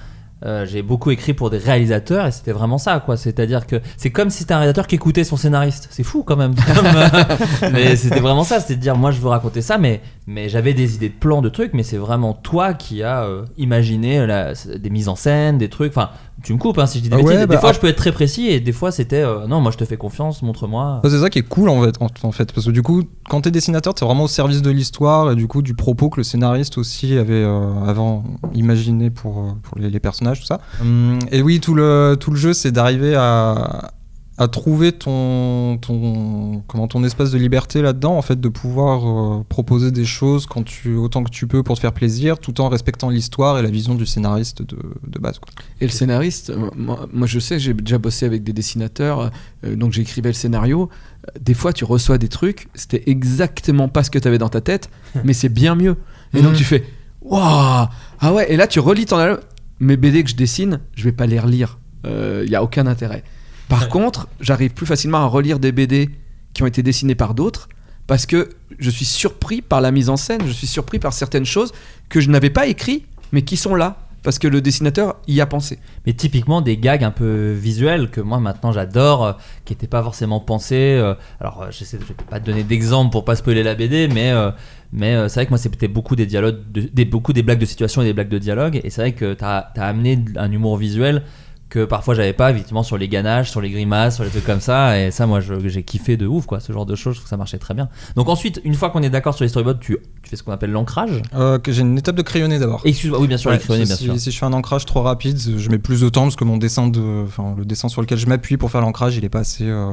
Euh, j'ai beaucoup écrit pour des réalisateurs et c'était vraiment ça, quoi. C'est-à-dire que c'est comme si c'était un réalisateur qui écoutait son scénariste. C'est fou quand même. Euh, mais c'était vraiment ça. C'était de dire, moi, je veux raconter ça, mais, mais j'avais des idées de plans, de trucs, mais c'est vraiment toi qui as euh, imaginé la- des mises en scène, des trucs. Enfin, tu me coupes hein, si je dis des Ah bêtises. des bah, fois, ah. je peux être très précis et des fois, c'était euh, non, moi, je te fais confiance, montre-moi. C'est ça qui est cool en fait, en, en fait, parce que du coup, quand t'es dessinateur, t'es vraiment au service de l'histoire et du coup du propos que le scénariste aussi avait euh, avant imaginé pour, pour les, les personnages, tout ça. Hum, et oui, tout le, tout le jeu, c'est d'arriver à, à trouver ton, ton, comment, ton espace de liberté là-dedans, en fait, de pouvoir euh, proposer des choses quand tu, autant que tu peux pour te faire plaisir, tout en respectant l'histoire et la vision du scénariste de, de base. Quoi. Et le scénariste, moi, moi, je sais, j'ai déjà bossé avec des dessinateurs, euh, donc j'écrivais le scénario. Euh, Des fois, tu reçois des trucs, c'était exactement pas ce que tu avais dans ta tête, mais c'est bien mieux. Et donc Mhm. tu fais Waouh Ah ouais, et là tu relis ton album. Mes BD que je dessine, je vais pas les relire. Il y a aucun intérêt. Par contre, j'arrive plus facilement à relire des BD qui ont été dessinés par d'autres parce que je suis surpris par la mise en scène, je suis surpris par certaines choses que je n'avais pas écrit mais qui sont là parce que le dessinateur y a pensé. mais typiquement des gags un peu visuels que moi maintenant j'adore, euh, qui n'étaient pas forcément pensés. euh, alors euh, j'essaie je vais pas te donner d'exemple pour pas spoiler la BD, mais euh, mais euh, c'est vrai que moi c'était beaucoup des dialogues, de- des, beaucoup des blagues de situation et des blagues de dialogue, et c'est vrai que t'as as amené un humour visuel que parfois j'avais pas effectivement sur les ganaches, sur les grimaces, sur les trucs comme ça, et ça moi j'ai kiffé de ouf quoi, ce genre de choses, je trouve que ça marchait très bien. Donc ensuite, une fois qu'on est d'accord sur les storyboards, tu, tu fais ce qu'on appelle l'ancrage. Euh, que j'ai une étape de crayonné d'abord. Excuse-moi, oui bien sûr, Ouais, les crayonnés, bien si, sûr. si je fais un ancrage trop rapide, je mets plus de temps parce que mon dessin de, enfin le dessin sur lequel je m'appuie pour faire l'ancrage, il est pas assez euh,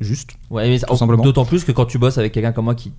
juste. Ouais. D'autant plus que quand tu bosses avec quelqu'un comme moi qui,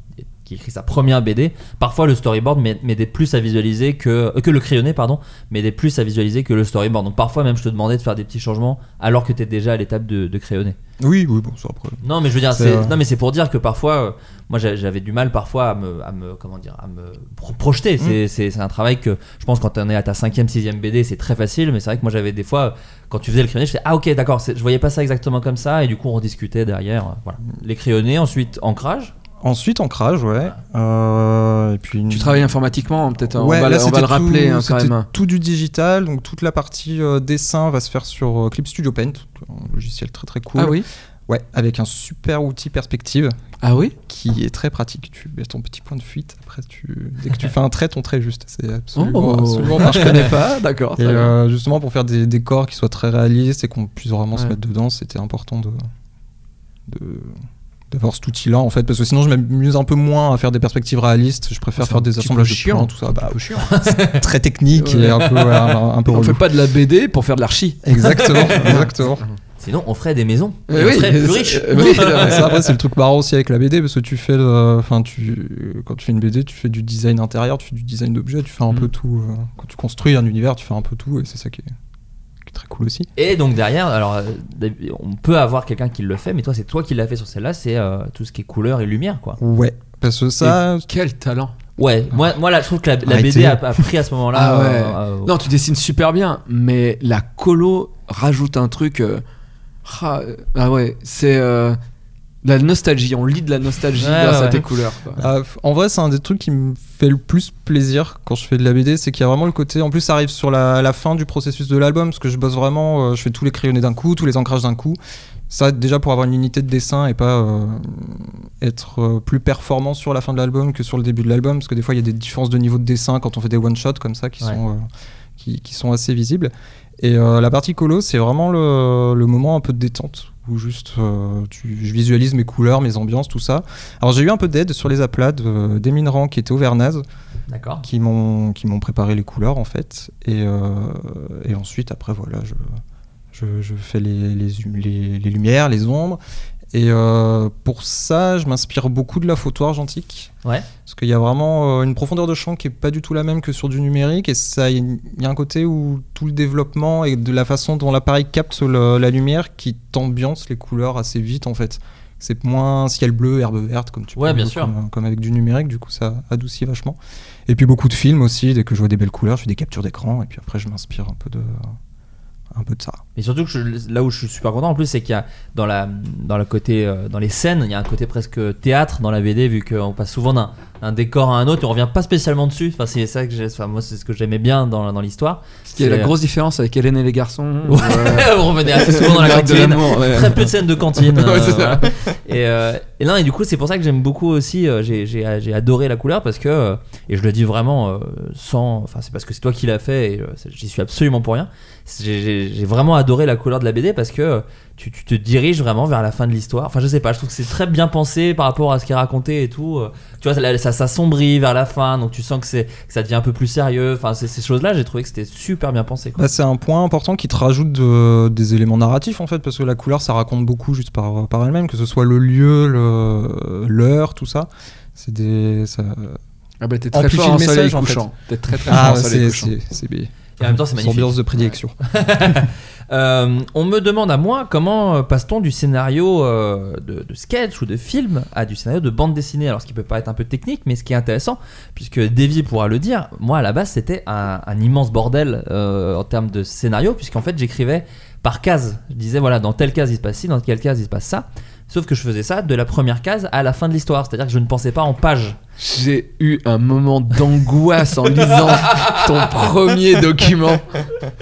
qui écrit sa première BD, parfois le storyboard m'aidait plus à visualiser que, euh, que le crayonné, pardon, m'aidait plus à visualiser que le storyboard. Donc parfois même je te demandais de faire des petits changements alors que tu es déjà à l'étape de, de crayonné. Oui, oui, bon, ça après. Non, mais je veux dire, C'est, euh, non, mais c'est pour dire que parfois, euh, moi j'a- j'avais du mal parfois à me, à me, comment dire, à me pro- projeter. Mm. C'est, c'est, c'est un travail que je pense quand on est à ta cinquième, sixième BD, c'est très facile, mais c'est vrai que moi j'avais des fois, quand tu faisais le crayonné, je faisais ah ok d'accord, je voyais pas ça exactement comme ça, et du coup on rediscutait derrière. euh, Voilà. Les crayonnés, ensuite ancrage. Ensuite, ancrage, ouais. Euh, et puis une- Tu travailles informatiquement, peut-être. Ouais, on va, là, on va le rappeler tout- hein, quand même. tout du digital, donc toute la partie euh, dessin va se faire sur euh, Clip Studio Paint, un logiciel très très cool. Ah oui. Ouais, avec un super outil perspective Ah oui. qui est très pratique. Tu mets ton petit point de fuite, après tu dès que tu fais un trait, ton trait juste. C'est absolument, absolument Oh, je connais pas. D'accord. Et justement pour faire des décors qui soient très réalistes et qu'on puisse vraiment se mettre dedans, c'était important de de- d'avoir cet outil-là en fait parce que sinon je m'amuse un peu moins à faire des perspectives réalistes je préfère C'est faire des assemblages de chiant. plans tout ça bah, chiant. c'est très technique Ouais. et un peu, ouais, un, un peu On relou. fait pas de la BD pour faire de l'archi. exactement exactement Sinon, on ferait des maisons. Eh Et on oui, serait plus riches. euh, oui, ça, après c'est le truc marrant aussi avec la BD parce que tu fais enfin tu quand tu fais une BD tu fais du design intérieur tu fais du design d'objets tu fais un Mm. peu tout euh, quand tu construis un univers tu fais un peu tout et c'est ça qui est très cool aussi Et donc derrière, alors euh, on peut avoir quelqu'un qui le fait, mais toi c'est toi qui l'as fait sur celle-là, c'est euh, tout ce qui est couleur et lumière quoi. ouais parce que ça Quel talent. Ouais, moi, moi là je trouve que la. BD a, a pris à ce moment-là. Ah ouais. euh, euh, Non, tu dessines super bien, mais la colo rajoute un truc. ah, euh, ah ouais, c'est euh, la nostalgie. On lit de la nostalgie Ouais, grâce ouais. à tes couleurs. quoi. Ah, en vrai, c'est un des trucs qui me fait le plus plaisir quand je fais de la BD, c'est qu'il y a vraiment le côté. En plus, ça arrive sur la, la fin du processus de l'album, parce que je bosse vraiment, euh, je fais tous les crayonnés d'un coup, tous les ancrages d'un coup. Ça, déjà pour avoir une unité de dessin et pas euh, être euh, plus performant sur la fin de l'album que sur le début de l'album, parce que des fois, il y a des différences de niveau de dessin quand on fait des one-shots comme ça qui, Ouais. sont, euh, qui, qui sont assez visibles. Et euh, la partie colo, c'est vraiment le, le moment un peu de détente où juste euh, tu, je visualise mes couleurs, mes ambiances, tout ça. Alors j'ai eu un peu d'aide sur les aplats de d'Emin Rand qui était au Vernaz, D'accord. qui m'ont qui m'ont préparé les couleurs en fait. Et, euh, et ensuite après voilà, je, je, je fais les, les, les, les lumières, les ombres. Et euh, pour ça, je m'inspire beaucoup de la photo argentique. Ouais. Parce qu'il y a vraiment euh, une profondeur de champ qui est pas du tout la même que sur du numérique. Et ça, il y a un côté où tout le développement et de la façon dont l'appareil capte le- la lumière qui t'ambiance les couleurs assez vite en fait. C'est moins ciel bleu, herbe verte comme tu Ouais, peux- bien sûr. Comme, comme avec du numérique, du coup ça adoucit vachement. Et puis beaucoup de films aussi, dès que je vois des belles couleurs, je fais des captures d'écran et puis après je m'inspire un peu de un peu de ça. Mais surtout que je- là où je suis super content en plus, c'est qu'il y a dans la dans le côté euh, dans les scènes, il y a un côté presque théâtre dans la BD vu qu'on passe souvent d'un un décor à un autre et on revient pas spécialement dessus. Enfin c'est ça que j'ai, enfin, moi c'est ce que j'aimais bien dans, dans l'histoire. Ce qui est la C'est- grosse différence avec Hélène et les garçons. Ouais, on revenait assez souvent dans la cantine. ouais. Très peu de scènes de cantine. Ouais, euh, voilà. et, euh, et non, et du coup, c'est pour ça que j'aime beaucoup aussi. euh, j'ai, j'ai, j'ai adoré la couleur parce que, euh, et je le dis vraiment euh, sans. Enfin, c'est parce que c'est toi qui l'as fait et euh, j'y suis absolument pour rien. J'ai, j'ai- j'ai vraiment adoré la couleur de la BD parce que tu, tu te diriges vraiment vers la fin de l'histoire. Enfin, je sais pas, je trouve que c'est très bien pensé par rapport à ce qui est raconté et tout. euh. Tu vois, ça, ça, ça sombrit vers la fin, donc tu sens que, c'est, que ça devient un peu plus sérieux. Enfin, c'est- ces choses-là, j'ai trouvé que c'était super bien pensé. Quoi. Bah, c'est un point important qui te rajoute de- des éléments narratifs en fait, parce que la couleur ça raconte beaucoup juste par, par elle-même, que ce soit le lieu, le- l'heure, tout ça. C'est des. ça- Ah bah t'es très fort en soleil message, en fait. couchant. T'es très très Ah, fort en soleil c'est couchant. c'est- c'est bé- Et en même temps, c'est magnifique. ambiance de prédilection. Euh, on me demande à moi comment euh, passe-t-on du scénario euh, de, de sketch ou de film à du scénario de bande dessinée. Alors, ce qui peut paraître un peu technique, mais ce qui est intéressant, puisque Davy pourra le dire, moi à la base c'était un, un immense bordel euh, en termes de scénario, puisqu'en fait j'écrivais par case. Je disais voilà, dans telle case il se passe ci, dans telle case il se passe ça. Sauf que je faisais ça de la première case à la fin de l'histoire, c'est-à-dire que je ne pensais pas en page. J'ai eu un moment d'angoisse en lisant ton premier document.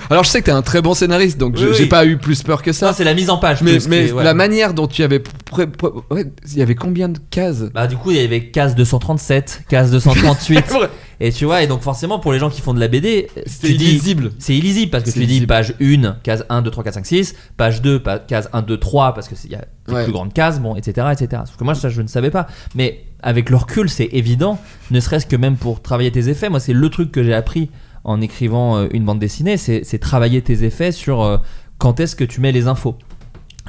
Alors je sais que t'es un très bon scénariste, donc je- Oui, j'ai oui. pas eu plus peur que Ça, ça. c'est la mise en page. Mais, plus mais qui est- ouais. la manière dont tu avais... ouais, il y avait combien de cases? Bah du coup il y avait case 237, case 238 vrai. Et tu vois et donc forcément pour les gens qui font de la BD dis- illisible. c'est illisible parce que C'est tu dis page 1 case 1 2 3 4 5 6 page 2 pa- case 1 2 3 parce que il y a Ouais. plus grandes cases bon etc etc sauf que moi ça je ne savais pas. Mais avec le recul c'est évident ne serait-ce que même pour travailler tes effets. Moi c'est le truc que j'ai appris en écrivant euh, une bande dessinée c'est c'est travailler tes effets sur euh, quand est-ce que tu mets les infos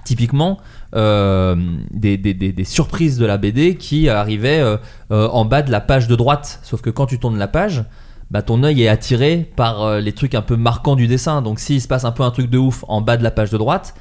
typiquement euh, des, des- des- des surprises de la BD qui arrivaient euh, euh, en bas de la page de droite. Sauf que quand tu tournes la page, bah, ton œil est attiré par les trucs un peu marquants du dessin. Donc s'il se passe un peu un truc de ouf en bas de la page de droite,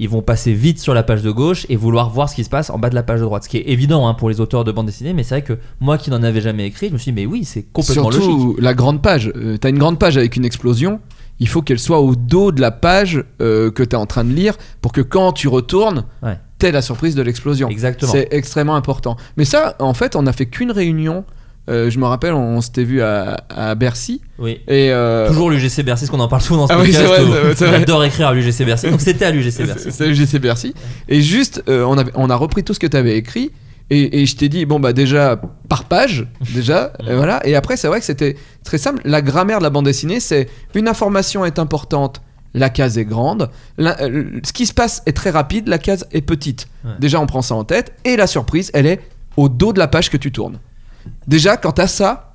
ils vont passer vite sur la page de gauche et vouloir voir ce qui se passe en bas de la page de droite. Ce qui est évident hein, pour les auteurs de bande dessinée, mais c'est vrai que moi qui n'en avais jamais écrit, je me suis dit, mais oui, c'est complètement Surtout logique. la grande page. Euh, T'as une grande page avec une explosion. Il faut qu'elle soit au dos de la page euh, que t'es en train de lire pour que quand tu retournes, Ouais. t'es la surprise de l'explosion. Exactement. C'est extrêmement important. Mais ça, en fait, on a fait qu'une réunion. Euh, je me rappelle, on, on s'était vu à, à Bercy. Oui. Et euh, Toujours l'UGC Bercy, parce qu'on en parle souvent dans ce Ah oui, podcast. vrai. J'adore écrire à l'UGC Bercy. Donc c'était à l'UGC Bercy. C'est c'est UGC Bercy. Et juste, on, avait- on a repris tout ce que tu avais écrit. Et, et je t'ai dit, bon, bah déjà, par page, déjà, et voilà. Et après, c'est vrai que c'était très simple. La grammaire de la bande dessinée, c'est une information est importante, la case est grande. La- euh, ce qui se passe est très rapide, la case est petite. Ouais. Déjà, on prend ça en tête. Et la surprise, elle est au dos de la page que tu tournes. Déjà, quand t'as ça,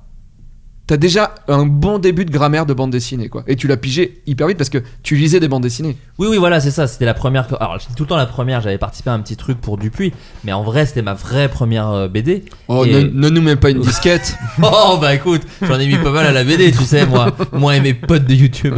t'as déjà un bon début de grammaire de bande dessinée, quoi. Et tu l'as pigé hyper vite parce que tu lisais des bandes dessinées. Oui, oui, voilà, c'est ça. C'était la première. Alors, tout le temps la première. J'avais participé à un petit truc pour Dupuis, mais en vrai, c'était ma vraie première euh, BD. Oh, Et- ne, ne nous mets pas une disquette. Oh bah écoute, j'en ai mis pas mal à la BD, tu sais, moi, moi et mes potes de YouTube.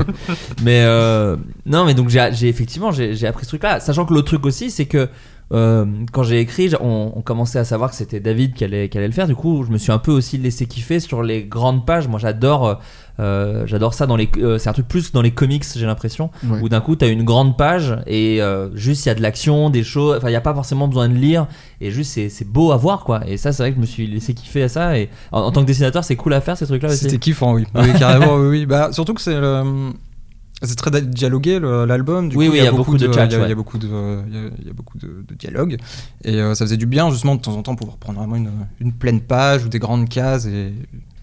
Mais euh, non, mais donc j'ai effectivement j'ai j'ai appris ce truc-là, sachant que l'autre truc aussi, c'est que euh, quand j'ai écrit, on, on commençait à savoir que c'était David qui allait, qui allait le faire. Du coup, je me suis un peu aussi laissé kiffer sur les grandes pages. Moi, j'adore, euh, j'adore ça dans les. euh, c'est un truc plus dans les comics, j'ai l'impression, où d'un coup, t'as une grande page et juste il y a de l'action, des choses. Enfin, il y a pas forcément besoin de lire et juste c'est beau à voir quoi. Et ça, c'est vrai que je me suis laissé kiffer à ça. Et en, en tant que dessinateur, c'est cool à faire ces trucs-là. C'était kiffant, oui. Oui, carrément, oui, oui. Bah, surtout que c'est le- C'est très dialogué l'album. Oui, coup, oui, il y a beaucoup de chat, Il y a- ouais. beaucoup de, il y a- beaucoup de, de dialogues. Et euh, ça faisait du bien, justement, de temps en temps, pouvoir prendre vraiment une, une pleine page ou des grandes cases et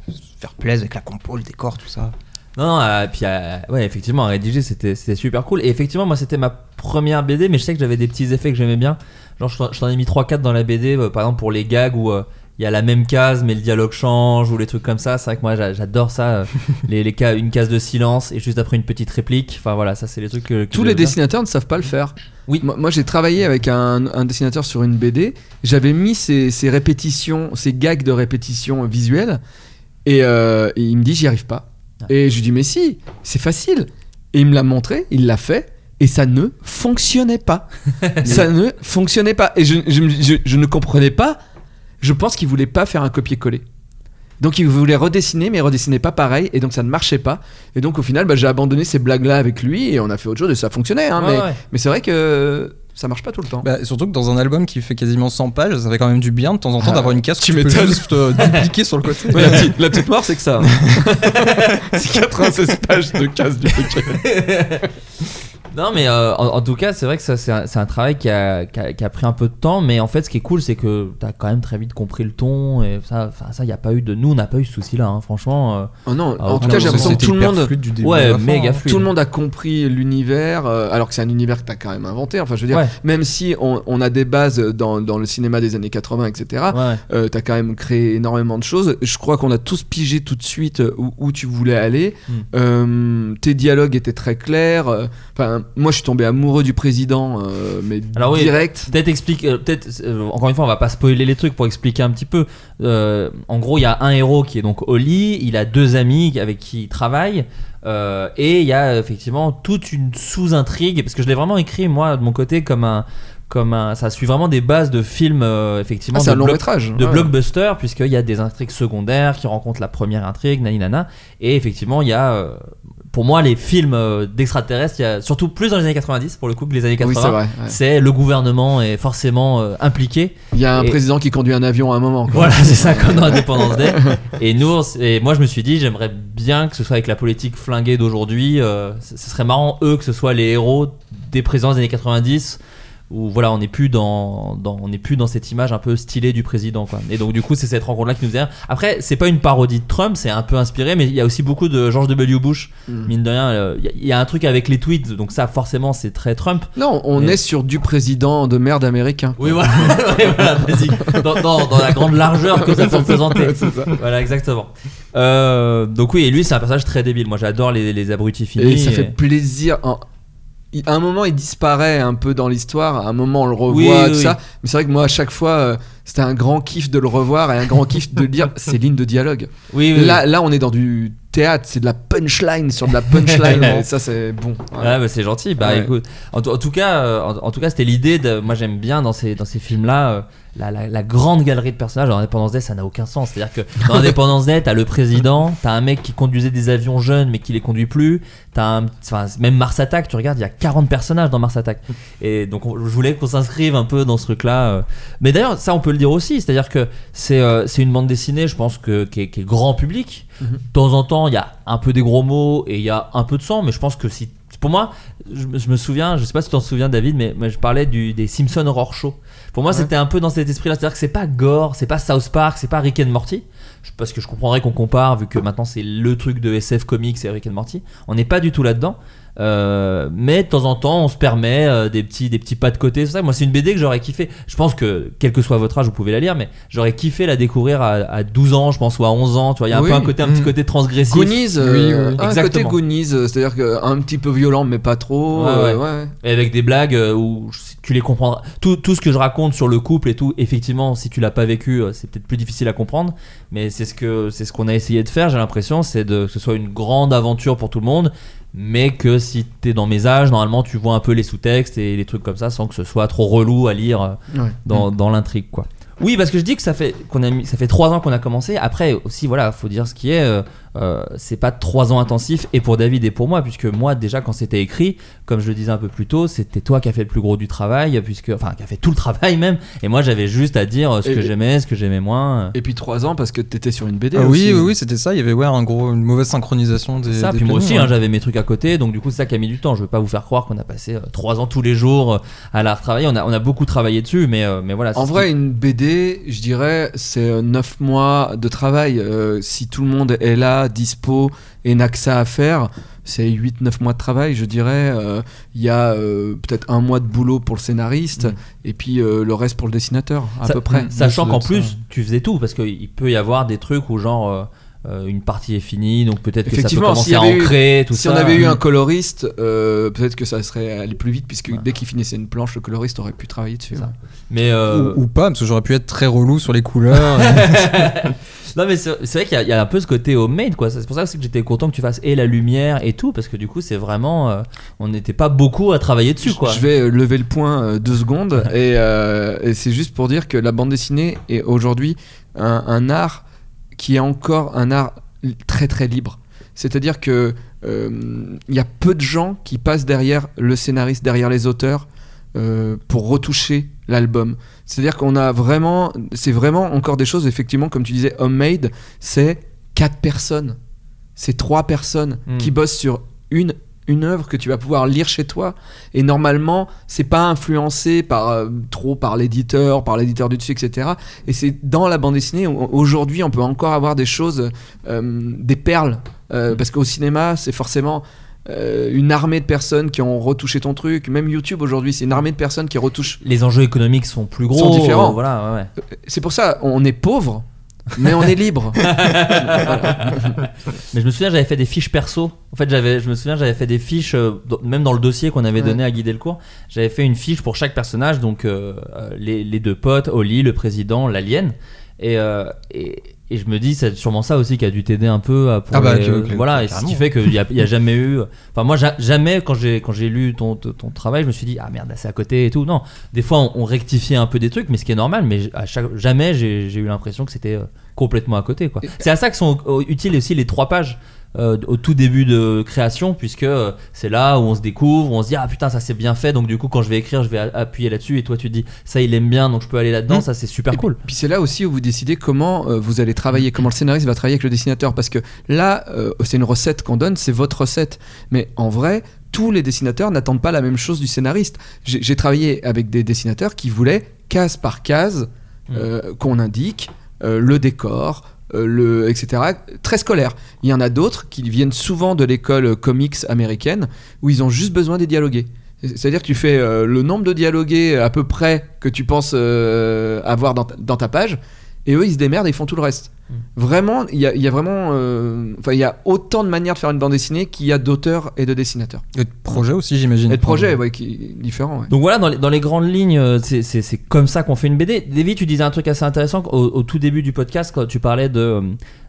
se faire plaisir avec la compo, le décor, tout ça. Non, non, euh, puis euh, ouais, effectivement, à rédiger c'était c'était super cool. Et effectivement, moi c'était ma première BD, mais je sais que j'avais des petits effets que j'aimais bien. Genre, je t'en- ai mis 3-4 dans la BD, euh, par exemple pour les gags euh, il y a la même case, mais le dialogue change, ou les trucs comme ça. C'est vrai que moi j'a- j'adore ça. euh, les, les cas, une case de silence et juste après une petite réplique. Enfin voilà, ça c'est les trucs que. que Tous les dessinateurs ne savent pas le faire. Oui. Moi, moi, j'ai travaillé avec un, un dessinateur sur une BD. J'avais mis ces, ces répétitions, ces gags de répétition visuelle. Et, euh, et il me dit, j'y arrive pas. Ah. Et je lui dis, mais si, c'est facile. Et il me l'a montré, il l'a fait. Et ça ne fonctionnait pas. ça ne fonctionnait pas. Et je, je- je ne comprenais pas. Je pense qu'il voulait pas faire un copier-coller. Donc il voulait redessiner, mais il redessinait pas pareil, et donc ça ne marchait pas. Et donc au final, bah, j'ai abandonné ces blagues-là avec lui, et on a fait autre chose, et ça fonctionnait. Hein, Ouais, mais ouais. mais c'est vrai que ça marche pas tout le temps. Bah, surtout que dans un album qui fait quasiment 100 pages, ça fait quand même du bien de temps en temps Ah, d'avoir une case que tu tu peux juste euh, dupliquer sur le côté. Ouais, la, petite, la petite mort, c'est que ça. hein. c'est 96 pages de cases du Non, mais euh, en, en tout cas, c'est vrai que ça, c'est un, travail qui a, qui, a, qui a pris un peu de temps, mais en fait, ce qui est cool, c'est que t'as quand même très vite compris le ton, et ça, enfin, ça, y a pas eu de. Nous, on n'a pas eu ce souci-là, hein, franchement. euh, Oh non, Ah, en tout cas, j'ai l'impression que tout le monde. du Ouais, fin, méga hein. Tout le monde a compris l'univers, euh, alors que c'est un univers que t'as quand même inventé. Enfin, je veux dire, Ouais. même si on, on a des bases dans, dans le cinéma des années 80, etc., ouais. t'as quand même créé énormément de choses. Je crois qu'on a tous pigé tout de suite où, où tu voulais aller. Mm. Euh, tes dialogues étaient très clairs. Enfin, moi, je suis tombé amoureux du président, euh, mais Alors oui, direct. Peut-être explique, euh, peut-être euh, encore une fois, on va pas spoiler les trucs pour expliquer un petit peu. En gros, il y a un héros qui est donc Oli, il a deux amis avec qui il travaille, euh, et il y a effectivement toute une sous-intrigue parce que je l'ai vraiment écrit moi de mon côté comme un, comme un, ça suit vraiment des bases de films euh, effectivement. Ah, c'est de un long métrage. de ouais. blockbuster puisqu'il y a des intrigues secondaires qui rencontrent la première intrigue, nani nana, et effectivement il y a euh, pour moi les films euh, d'extraterrestres, il y a surtout plus dans les années 90 pour le coup que les années 80. Oui, c'est vrai. ouais. C'est le gouvernement est forcément euh, impliqué. Il y a un Et- président qui conduit un avion à un moment. quoi. Voilà, c'est ça comme dans Independence Day. Et nous, et moi je me suis dit, j'aimerais bien que ce soit avec la politique flinguée d'aujourd'hui. euh, ce ce serait marrant eux que ce soit les héros des présidents des années 90 où voilà, on n'est plus dans, dans on n'est plus dans cette image un peu stylée du président quoi. Et donc du coup, c'est cette rencontre là qui nous vient. Après, c'est pas une parodie de Trump, c'est un peu inspiré mais il y a aussi beaucoup de George W Bush. Mm. Mine de rien, euh, il y a- il y, a un truc avec les tweets, donc ça forcément c'est très Trump. Non, on Mais- est sur du président de merde américain. Oui, voilà, basique. dans, dans- dans la grande largeur que ça peut ça. Voilà, exactement. Euh, donc oui, et lui, c'est un personnage très débile. Moi, j'adore les, les abrutis finis. Et ça fait plaisir. En- il- À un moment, il disparaît un peu dans l'histoire. À un moment, on le revoit, Oui, tout oui. ça. Mais c'est vrai que moi, à chaque fois, euh, c'était un grand kiff de le revoir et un grand kiff de lire ces lignes de dialogue. Oui, oui, Là, là, on est dans du théâtre. C'est de la punchline sur de la punchline. ça, c'est bon. Ouais. Ouais, bah, c'est gentil. Bah Ouais. écoute, en, tout- en tout cas, euh, en, en tout cas, c'était l'idée de. Moi, j'aime bien dans ces dans ces films-là. euh, la, la- la grande galerie de personnages. Dans Independence Day, ça n'a aucun sens. C'est-à-dire que dans Independence Day, t'as le président, t'as un mec qui conduisait des avions jeunes mais qui les conduit plus. T'as un, enfin, même Mars Attack, tu regardes, il y a 40 personnages dans Mars Attack. Et donc, on- je voulais qu'on s'inscrive un peu dans ce truc-là. euh. Mais d'ailleurs, ça, on peut le dire aussi. C'est-à-dire que c'est euh, c'est une bande dessinée, je pense, que, qui, est, qui est grand public. De temps en temps, il y a un peu des gros mots et il y a un peu de sang, mais je pense que si. Pour moi, je, me- je me souviens, je sais pas si tu t'en souviens, David, mais, mais je parlais du, des Simpson Horror Show. Pour moi, Ouais. c'était un peu dans cet esprit-là. C'est-à-dire que c'est pas Gore, c'est pas South Park, c'est pas Rick and Morty. Je- Parce que je comprendrais qu'on compare, vu que maintenant c'est le truc de SF Comics et Rick and Morty. On n'est pas du tout là-dedans. Euh, mais de temps en temps, on se permet euh, des petits, des petits pas de côté. C'est ça. Moi, c'est une BD que j'aurais kiffé. Je pense que, quel que soit votre âge, vous pouvez la lire, mais j'aurais kiffé la découvrir à, à 12 ans, je pense, ou à 11 ans. Tu vois, il y a un peu un côté, un petit Mm. côté transgressif. Goonies, euh, Oui, oui, oui. un côté Goonies, c'est-à-dire un petit peu violent mais pas trop. Ouais, euh, ouais. ouais. Et avec des blagues euh, où tu les comprendras. Tout, tout ce que je raconte sur le couple et tout, effectivement, si tu l'as pas vécu, c'est peut-être plus difficile à comprendre. Mais c'est ce que c'est ce qu'on a essayé de faire. J'ai l'impression, c'est de que ce soit une grande aventure pour tout le monde, mais que si t'es dans mes âges, normalement, tu vois un peu les sous-textes et les trucs comme ça, sans que ce soit trop relou à lire euh, Ouais. dans, dans l'intrigue, quoi. Oui, parce que je dis que ça fait qu'on a mis, ça fait trois ans qu'on a commencé. Après aussi, voilà, faut dire ce qui est. euh, euh, c'est pas trois ans intensifs et pour David et pour moi, puisque moi déjà quand c'était écrit, comme je le disais un peu plus tôt, c'était toi qui as fait le plus gros du travail, puisque enfin qui a fait tout le travail même. Et moi j'avais juste à dire euh, ce Et- que j'aimais, ce que j'aimais moins. Et puis 3 ans parce que t'étais sur une BD. Ah aussi. oui, oui, oui, c'était ça. Il y avait ouais, un gros, une mauvaise synchronisation des. ça, des puis moi aussi, ouais. hein, j'avais mes trucs à côté, donc du coup c'est ça qui a mis du temps. Je veux pas vous faire croire qu'on a passé euh, trois ans tous les jours euh, à la retravailler. On a, on a beaucoup travaillé dessus, mais, euh, mais voilà. En vrai, qui- une BD, je dirais, c'est 9 mois de travail. Euh, si tout le monde est là, dispo et n'a que ça à faire, c'est 8-9 mois de travail, je dirais. Euh, Il y a euh, peut-être un mois de boulot pour le scénariste Mm. et puis euh, le reste pour le dessinateur, à Ça- peu près. Sachant Ouais, qu'en ça plus, tu faisais tout, parce qu'il peut y avoir des trucs où, genre, euh, une partie est finie, donc peut-être que ça peut commencer y à eu- tout si ça. on avait eu un coloriste, euh, peut-être que ça serait allé plus vite, puisque dès qu'il finissait une planche, le coloriste aurait pu travailler dessus. Ouais. Mais euh, Ou, ou pas, parce que j'aurais pu être très relou sur les couleurs. non, mais c'est vrai qu'il y, a- il y a un peu ce côté homemade, quoi. C'est pour ça que j'étais content que tu fasses et la lumière et tout, parce que du coup, c'est vraiment, euh, on n'était pas beaucoup à travailler dessus, quoi. Je vais euh, lever le point euh, deux secondes et, euh, et c'est juste pour dire que la bande dessinée est aujourd'hui un, un art qui est encore un art très très libre. C'est-à-dire que euh, il y a peu de gens qui passent derrière le scénariste, derrière les auteurs pour retoucher l'album. C'est-à-dire qu'on a vraiment, c'est vraiment encore des choses effectivement comme tu disais homemade, c'est quatre personnes, c'est trois personnes Mm. qui bossent sur une une œuvre que tu vas pouvoir lire chez toi. Et normalement c'est pas influencé par euh, trop par l'éditeur par l'éditeur du dessus etc et c'est dans la bande dessinée aujourd'hui on peut encore avoir des choses euh, des perles Euh, parce qu'au cinéma c'est forcément euh, une armée de personnes qui ont retouché ton truc même YouTube aujourd'hui c'est une armée de personnes qui retouchent Les enjeux économiques sont plus gros, Sont différents. euh, voilà, ouais, ouais. c'est pour ça on est pauvre mais on est libre Mais je me souviens, j'avais fait des fiches perso. En fait, j'avais, je me souviens, j'avais fait des fiches, euh, dans- même dans le dossier qu'on avait Ouais. donné à guider le cours. J'avais fait une fiche pour chaque personnage, donc euh, euh, les, les deux potes, Oli, le président, l'alien. Et, euh, et, et je me dis, c'est sûrement ça aussi qui a dû t'aider un peu à pour Ah bah, les- ok, voilà. Et ce qui fait qu'il n'y a, y a jamais eu. Enfin, moi, ja- jamais quand j'ai quand j'ai lu ton, ton, travail, je me suis dit ah merde, c'est à côté et tout. Non, des fois on, on rectifiait un peu des trucs, mais ce qui est normal. Mais à chaque jamais j'ai eu l'impression que c'était euh, complètement à côté quoi. C'est à ça que sont euh, utiles aussi les trois pages. Euh, au tout début de création puisque euh, c'est là où on se découvre où on se dit ah putain ça c'est bien fait donc du coup quand je vais écrire je vais appuyer là-dessus et toi tu dis ça il aime bien donc je peux aller là-dedans Mm. ça c'est super Et cool Puis c'est là aussi où vous décidez comment euh, vous allez travailler, comment le scénariste va travailler avec le dessinateur. Parce que là, euh, c'est une recette qu'on donne, c'est votre recette. Mais en vrai, tous les dessinateurs n'attendent pas la même chose du scénariste. J'ai travaillé avec des dessinateurs qui voulaient, case par case, euh, qu'on indique le décor. Euh, le, etc. Très scolaire. Il y en a d'autres qui viennent souvent de l'école comics américaine où ils ont juste besoin des dialoguer. C'est-à-dire que tu fais euh, le nombre de dialogués à peu près que tu penses euh, avoir dans ta page, et eux ils se démerdent et ils font tout le reste. Vraiment, il y a, il y a vraiment, euh, enfin il y a autant de manières de faire une bande dessinée qu'il y a d'auteurs et de dessinateurs. Et de projet aussi, j'imagine. Et de projets, ouais, qui est différent. ouais. Donc voilà, dans les, dans les grandes lignes, euh, c'est- c'est c'est comme ça qu'on fait une BD. David, tu disais un truc assez intéressant au, au tout début du podcast quand tu parlais de, euh,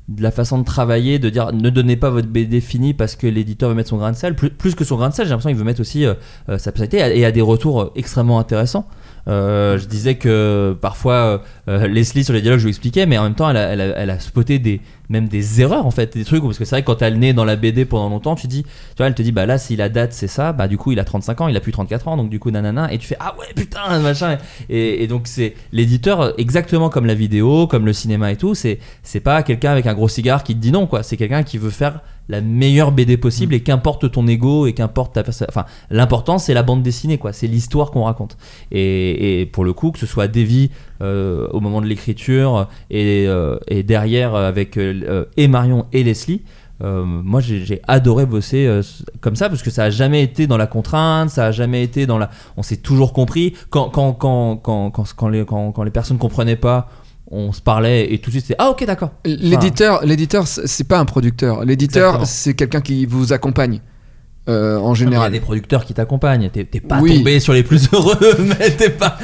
de la façon de travailler, de dire ne donnez pas votre BD finie parce que l'éditeur veut mettre son grain de sel. Plus, plus que son grain de sel, j'ai l'impression qu'il veut mettre aussi euh, sa personnalité et a des retours extrêmement intéressants. Euh, je disais que parfois euh, Leslie sur les dialogues je lui expliquais, mais en même temps elle a spoté des même des erreurs en fait, des trucs parce que c'est vrai que quand t'as le nez dans la BD pendant longtemps, tu dis, tu vois, elle te dit bah là si la date c'est ça, bah du coup il a 35 ans, il a plus 34 ans, donc du coup nanana, et tu fais ah ouais putain machin, et, et donc c'est l'éditeur exactement comme la vidéo, comme le cinéma et tout, c'est c'est pas quelqu'un avec un gros cigare qui te dit non quoi, c'est quelqu'un qui veut faire la meilleure BD possible et qu'importe ton ego et qu'importe ta personne enfin l'important c'est la bande dessinée quoi. C'est l'histoire qu'on raconte. Et, et pour le coup que ce soit Davy euh, au moment de l'écriture et, euh, et derrière euh, avec euh, et Marion et Leslie euh, moi j'ai adoré bosser euh, comme ça parce que ça a jamais été dans la contrainte ça a jamais été dans la on s'est toujours compris. Quand quand quand quand quand, les quand, quand les personnes comprenaient pas on se parlait et tout de suite c'est ah ok d'accord. Enfin, L'éditeur, l'éditeur, c'est pas un producteur. L'éditeur, c'est quelqu'un qui vous accompagne euh, en il y a général. des producteurs qui t'accompagnent t'es pas Oui. tombé sur les plus heureux mais t'es pas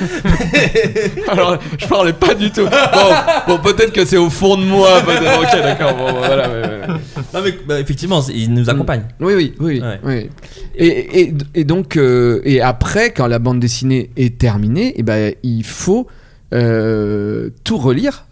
Alors, je parlais pas du tout. Bon, bon peut-être que c'est au fond de moi. ok, d'accord. Bon, voilà. non mais bah, effectivement ils nous accompagnent Oui, oui, oui. Ouais. oui. Et, et, et donc, euh, et après, quand la bande dessinée est terminée, et ben, il faut euh, tout relire.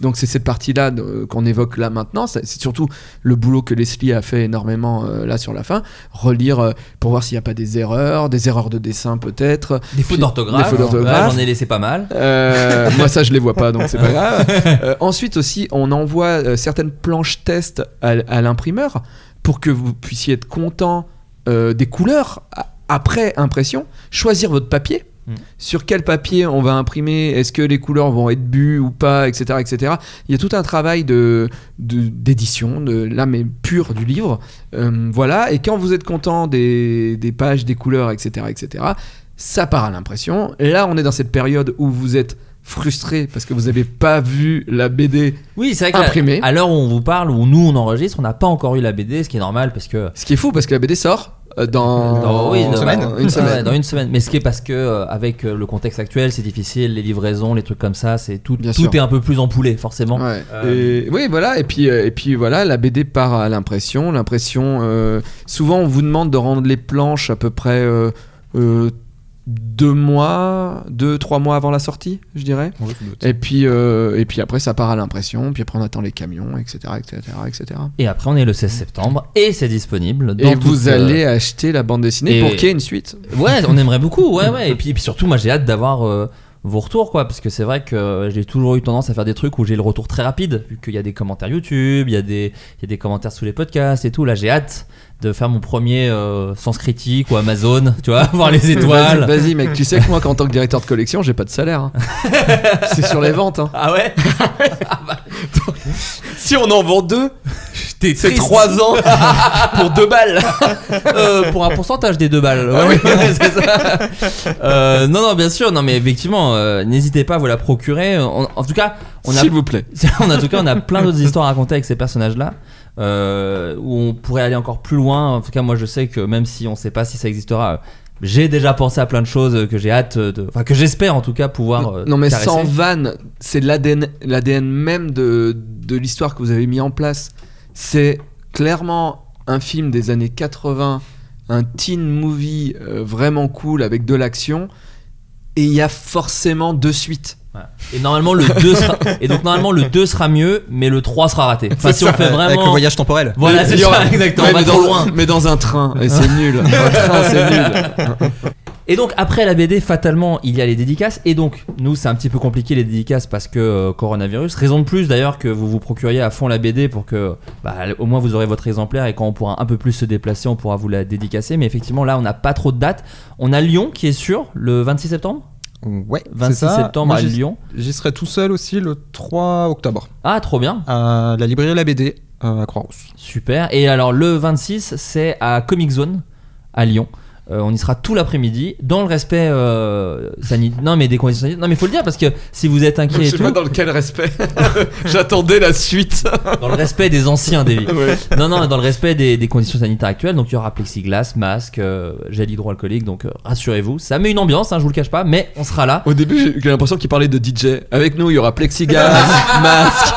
Donc, c'est cette partie-là de- qu'on évoque là maintenant. C'est surtout le boulot que Leslie a fait énormément euh, là sur la fin. Relire euh, pour voir s'il n'y a pas des erreurs, des erreurs de dessin peut-être. des fautes d'orthographe j'en ai laissé pas mal Euh, moi ça je les vois pas donc c'est pas grave. Euh, ensuite aussi on envoie euh, certaines planches test à, à l'imprimeur pour que vous puissiez être content euh, des couleurs après impression, choisir votre papier. Mm. Sur quel papier on va imprimer? Est-ce que les couleurs vont être bues ou pas, etc., etc. Il y a tout un travail de de- d'édition, de, l'âme est pure du livre. Euh, voilà. Et quand vous êtes content des, des pages, des couleurs, etc., etc., ça part à l'impression. Et là, on est dans cette période où vous êtes frustré parce que vous n'avez pas vu la BD. oui c'est vrai que Imprimé. à l'heure où on vous parle où nous on enregistre on n'a pas encore eu la BD ce qui est normal parce que Ce qui est fou parce que la BD sort dans, Dans- oui, une dans- semaine. dans- Une ouais, semaine. dans une semaine. Mais ce qui est parce que euh, avec euh, le contexte actuel, c'est difficile, les livraisons, les trucs comme ça, c'est tout, Bien tout sûr. est un peu plus empoulé forcément. Ouais. Euh, Et, oui, voilà. Et puis, euh, et puis voilà, la BD part à l'impression. L'impression. euh, souvent, on vous demande de rendre les planches à peu près euh, euh, deux mois, deux, trois mois avant la sortie, je dirais. Et puis, euh, et puis après, ça part à l'impression. Puis après, on attend les camions, etc., etc., etc. Et après, on est le 16 septembre et c'est disponible. Dans Et vous euh, allez acheter la bande dessinée et- pour qu'il y ait une suite. Ouais, on aimerait beaucoup, ouais, ouais. Et puis, et puis surtout, moi j'ai hâte d'avoir euh, vos retours, quoi, parce que c'est vrai que j'ai toujours eu tendance à faire des trucs où j'ai le retour très rapide, vu qu'il y a des commentaires YouTube, il y, a des- il y a des commentaires sous les podcasts et tout. Là, j'ai hâte de faire mon premier euh, Sens Critique ou Amazon, tu vois, voir les étoiles. Vas-y, mec, tu sais que moi, qu'en tant que directeur de collection, j'ai pas de salaire. hein. C'est sur les ventes. hein. Ah ouais? Si on en vend deux, c'est triste. trois ans pour deux balles. Euh, pour un pourcentage des deux balles. Ah Ouais, ouais, ça. Euh, non, non, bien sûr. Non, mais effectivement, n'hésitez pas à vous la procurer. En, en tout cas, on a, S'il vous plaît. en tout cas, on a plein d'autres histoires à raconter avec ces personnages-là. Euh, où on pourrait aller encore plus loin. En tout cas, moi, je sais que même si on sait pas si ça existera, euh, j'ai déjà pensé à plein de choses que j'ai hâte de, enfin que j'espère en tout cas pouvoir. euh, non, mais caresser. sans vanne, c'est l'ADN, l'ADN même de, de l'histoire que vous avez mis en place. C'est clairement un film des années 80, un teen movie euh, vraiment cool avec de l'action. Et il y a forcément deux suites. Voilà. Et normalement le 2 sera et donc normalement le 2 sera mieux, mais le 3 sera raté. Enfin, C'est si on ça, fait vraiment Avec le voyage temporel. Voilà, c'est ça, exactement. Ouais, on va mais, trop dans, loin. mais dans un train, et c'est nul. Un train, c'est nul. Et donc après la BD, fatalement, il y a les dédicaces. Et donc nous, c'est un petit peu compliqué les dédicaces parce que euh, coronavirus. Raison de plus d'ailleurs que vous vous procuriez à fond la BD pour que bah, au moins vous aurez votre exemplaire et quand on pourra un peu plus se déplacer, on pourra vous la dédicacer. Mais effectivement, là, on n'a pas trop de dates. On a Lyon qui est sûr le 26 septembre? Ouais, c'est 26 ça. septembre Moi, à Lyon. J'y serai tout seul aussi le 3 octobre Ah, trop bien. à la librairie La BD euh, à Croix-Rousse. Super. Et alors le 26, c'est à Comic Zone à Lyon. Euh, on y sera tout l'après-midi dans le respect euh, sanitaire. Non mais des conditions sanitaires. Non mais faut le dire parce que si vous êtes inquiet Je et sais tout, pas dans lequel respect. J'attendais la suite. dans le respect des anciens Davy. Ouais. Non non, dans le respect des, des conditions sanitaires actuelles. Donc il y aura plexiglas, masque, euh, gel hydroalcoolique. Donc euh, rassurez-vous, ça met une ambiance. Hein, je vous le cache pas, mais on sera là. Au début, j'ai- j'ai l'impression qu'il parlait de DJ. Avec nous, il y aura plexiglas, masque.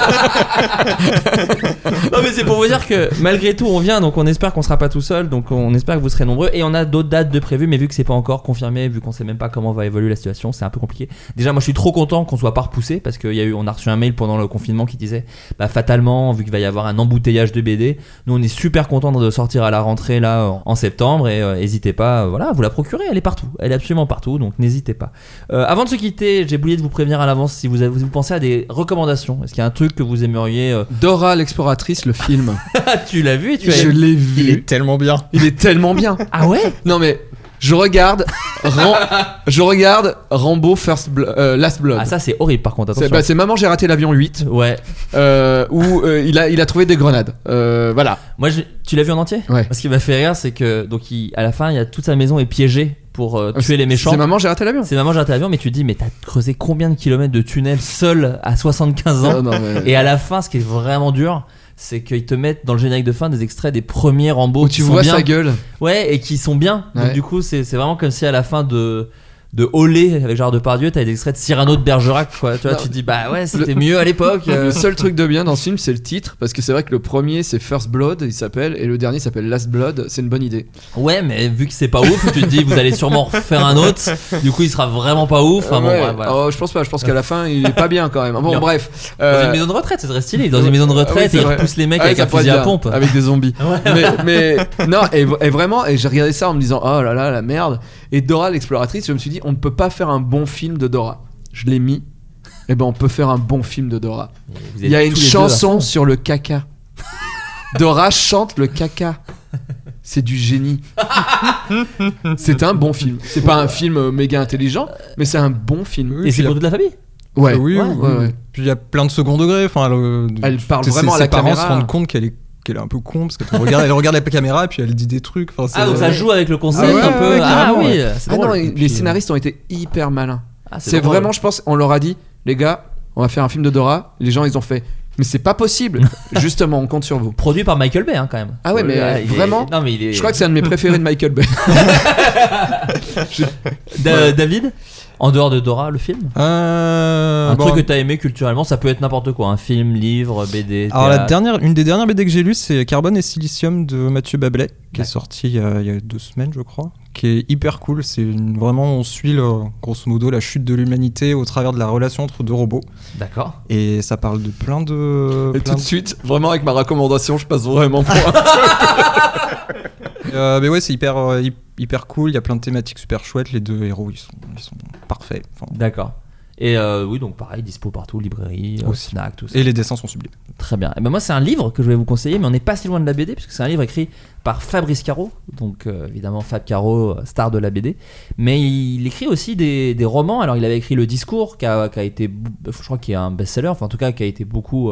Non mais c'est pour vous dire que malgré tout on vient donc on espère qu'on sera pas tout seul donc on espère que vous serez nombreux et on a d'autres de prévues mais vu que c'est pas encore confirmé vu qu'on sait même pas comment va évoluer la situation c'est un peu compliqué. Déjà moi je suis trop content qu'on soit pas repoussé parce qu'il y a eu on a reçu un mail pendant le confinement qui disait bah fatalement vu qu'il va y avoir un embouteillage de BD nous on est super content de sortir à la rentrée là en- septembre et euh, n'hésitez pas euh, voilà vous la procurer elle est partout elle est absolument partout donc n'hésitez pas. Euh, avant de se quitter j'ai oublié de vous prévenir à l'avance si vous, avez- vous pensez à des recommandations est-ce qu'il y a un truc que vous aimeriez euh, Dora l'exploratrice, le film. tu l'as vu et tu as Je l'ai Il vu. est tellement bien. Il est tellement bien. ah ouais? Non mais je regarde, Ram- je regarde Rambo First Blo- euh, Last Blood. Ah ça c'est horrible par contre c'est attention. bah, c'est Maman j'ai raté l'avion 8 ouais. euh, où euh, il a il a trouvé des grenades. Euh, voilà. Moi je- tu l'as vu en entier? Ouais. Ce qui m'a fait rire c'est que donc il- à la fin il y a toute sa maison est piégée pour euh, tuer les méchants. C'est Maman j'ai raté l'avion. C'est maman j'ai raté l'avion mais tu te dis mais t'as creusé combien de kilomètres de tunnels seul à 75 ans? Non, mais- et à la fin ce qui est vraiment dur c'est qu'ils te mettent dans le générique de fin des extraits des premiers Rambo Où tu vois bien. sa gueule. Ouais, et qui sont bien. Donc du coup, c'est c'est vraiment comme si à la fin de de Olé avec Gérard Depardieu, t'avais des extraits de Cyrano de Bergerac, quoi. Tu vois, Non. tu te dis bah ouais, c'était mieux à l'époque. euh. Le seul truc de bien dans ce film, c'est le titre, parce que c'est vrai que le premier c'est First Blood, il s'appelle, et le dernier s'appelle Last Blood. C'est une bonne idée. Ouais, mais vu que c'est pas ouf, tu te dis vous allez sûrement refaire un autre. Du coup, il sera vraiment pas ouf. Enfin bon, Ouais. ouais, voilà. Oh, je pense pas. Je pense qu'à la fin, il est pas bien quand même. Bon, Non. bref. Dans Euh, une maison de retraite, c'est très stylé. Dans une maison de Ah oui, retraite, et il vrai. repousse les mecs Ah avec ça un fusil à pompe. Avec des zombies. Ouais. mais, mais non, et, et vraiment, et j'ai regardé ça en me disant, oh là là, la merde. Et Dora l'exploratrice, je me suis dit, on ne peut pas faire un bon film de Dora. Je l'ai mis. Et ben, on peut faire un bon film de Dora. Vous Il y a une chanson sur le caca. Dora chante le caca. C'est du génie. c'est un bon film. C'est pas un film euh, méga intelligent, mais c'est un bon film. Et c'est pour toute la famille. Ouais. oui, ouais, oui, ouais, oui. ouais. Puis il y a plein de second degré. Enfin, le- Elle parle ses- vraiment à ses la parents caméra. se rendent compte qu'elle est qu'elle est un peu con parce qu'elle regarde, elle regarde la caméra et puis elle dit des trucs. Enfin, Ah, donc ça joue avec le concept Ah ouais, un peu. ouais, ah oui, ouais. Ah non, les scénaristes ont été hyper malins. ah, C'est vraiment, je pense, on leur a dit, les gars, on va faire un film de Dora. Les gens, ils ont fait, mais c'est pas possible. Justement, on compte sur vous. Produit par Michael Bay, hein, quand même. Ah ouais, mais est- vraiment Non, mais il est. Je crois que c'est un de mes préférés de Michael Bay. Da- David? En dehors de Dora, le film Euh, Un bon, truc que t'as aimé culturellement, ça peut être n'importe quoi, un film, livre, BD. Alors la dernière, une des dernières BD que j'ai lues, c'est Carbone et Silicium de Mathieu Bablet, qui est sorti il y, a, il y a deux semaines, je crois, qui est hyper cool. C'est vraiment, on suit le- grosso modo la chute de l'humanité au travers de la relation entre deux robots, D'accord. et ça parle de plein de. Et plein tout de suite, vraiment, avec ma recommandation, je passe vraiment pour un Euh, mais ouais, c'est hyper, euh, hy- hyper cool. Il y a plein de thématiques super chouettes. Les deux héros, ils sont, ils sont parfaits. Enfin, D'accord. Et euh, oui, donc pareil, dispo partout, librairie, euh, Aussi. snack, tout ça. et les dessins sont sublimes. Très bien. Et ben moi, c'est un livre que je vais vous conseiller, mais on n'est pas si loin de la BD, puisque c'est un livre écrit par Fabrice Caro, donc euh, évidemment Fab Caro, euh, star de la BD. Mais il écrit aussi des, des romans. Alors, il avait écrit Le Discours, qui a, qui a été, je crois qu'il est un best-seller, enfin en tout cas, qui a été beaucoup.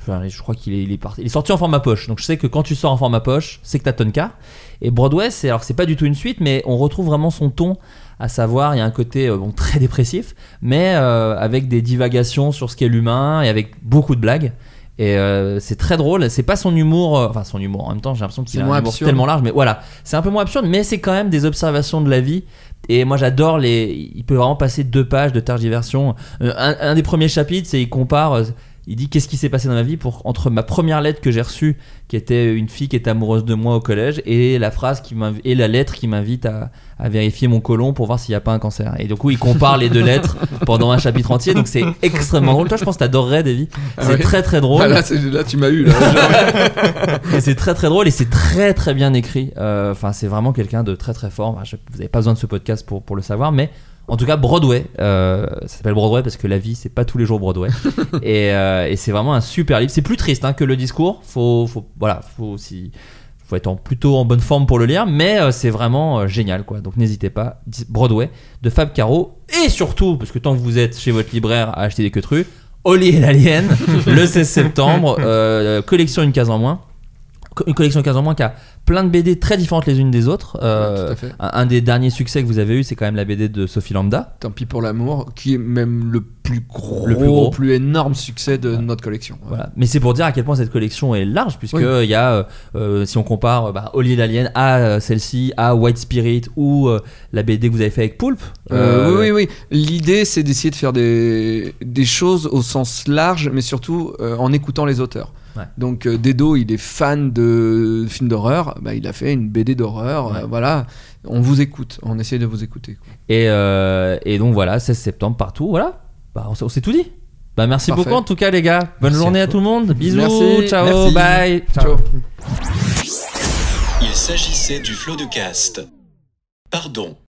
enfin, je crois qu'il est, il est, parti- il est sorti en format poche. Donc je sais que quand tu sors en format poche, c'est que t'as Tonka. Et Broadway, c'est alors c'est pas du tout une suite, mais on retrouve vraiment son ton. À savoir, il y a un côté euh, bon, très dépressif, mais euh, avec des divagations sur ce qu'est l'humain et avec beaucoup de blagues. Et euh, c'est très drôle. C'est pas son humour, euh, enfin son humour. En même temps, j'ai l'impression qu'il C'est a un humour tellement large, mais voilà, c'est un peu moins absurde, mais c'est quand même des observations de la vie. Et moi, j'adore les. Il peut vraiment passer deux pages de tergiversion. Un, un des premiers chapitres, c'est il compare. Il dit qu'est-ce qui s'est passé dans ma vie pour entre ma première lettre que j'ai reçue, qui était une fille qui était amoureuse de moi au collège, et la phrase qui et la lettre qui m'invite à, à vérifier mon côlon pour voir s'il n'y a pas un cancer. Et du coup, il compare les deux lettres pendant un chapitre entier, donc c'est extrêmement drôle. Toi, je pense que t'adorerais, Davy. C'est ouais très très drôle. Ah, là, c'est- là, tu m'as eu. Là. Et c'est très très drôle et c'est très très bien écrit. Euh, Enfin, c'est vraiment quelqu'un de très très fort. Enfin, je- vous n'avez pas besoin de ce podcast pour, pour le savoir, mais en tout cas, Broadway, euh, ça s'appelle Broadway parce que la vie, c'est pas tous les jours Broadway. et euh, et c'est vraiment un super livre. C'est plus triste hein, que le discours. Faut, faut, voilà, faut aussi. Faut être en- plutôt en bonne forme pour le lire, mais euh, c'est vraiment génial quoi. Donc n'hésitez pas, Broadway de Fab Caro et surtout parce que tant que vous êtes chez votre libraire à acheter des queutrues, Oli et l'Alien, le 16 septembre, collection une case en moins. Une collection une case en moins qui a plein de BD très différentes les unes des autres. Euh, Ouais, un, un des derniers succès que vous avez eu, c'est quand même la BD de Sophie Lambda. Tant pis pour l'amour, qui est même le plus gros, Le plus gros. plus, énorme succès de notre collection. Voilà. Mais c'est pour dire à quel point cette collection est large, puisque Oui. il y a, euh, euh, si on compare bah, Oli l'Alien à celle-ci, à White Spirit ou euh, la BD que vous avez fait avec Poulpe. Oui, oui, oui. L'idée, c'est d'essayer de faire des, des choses au sens large, mais surtout en écoutant les auteurs. Ouais. Donc euh, Dedo, il est fan de films d'horreur. Bah, il a fait une BD d'horreur. Ouais. euh, voilà. On vous écoute. On essaie de vous écouter. quoi. Et, euh, et donc voilà, 16 septembre partout, voilà. Bah, on, s'est- tout dit. Bah, merci Parfait. beaucoup en tout cas, les gars. Bonne Merci journée à tout le monde. Bisous, Merci. ciao, Merci. bye. Ciao. Il s'agissait du flot de cast. Pardon.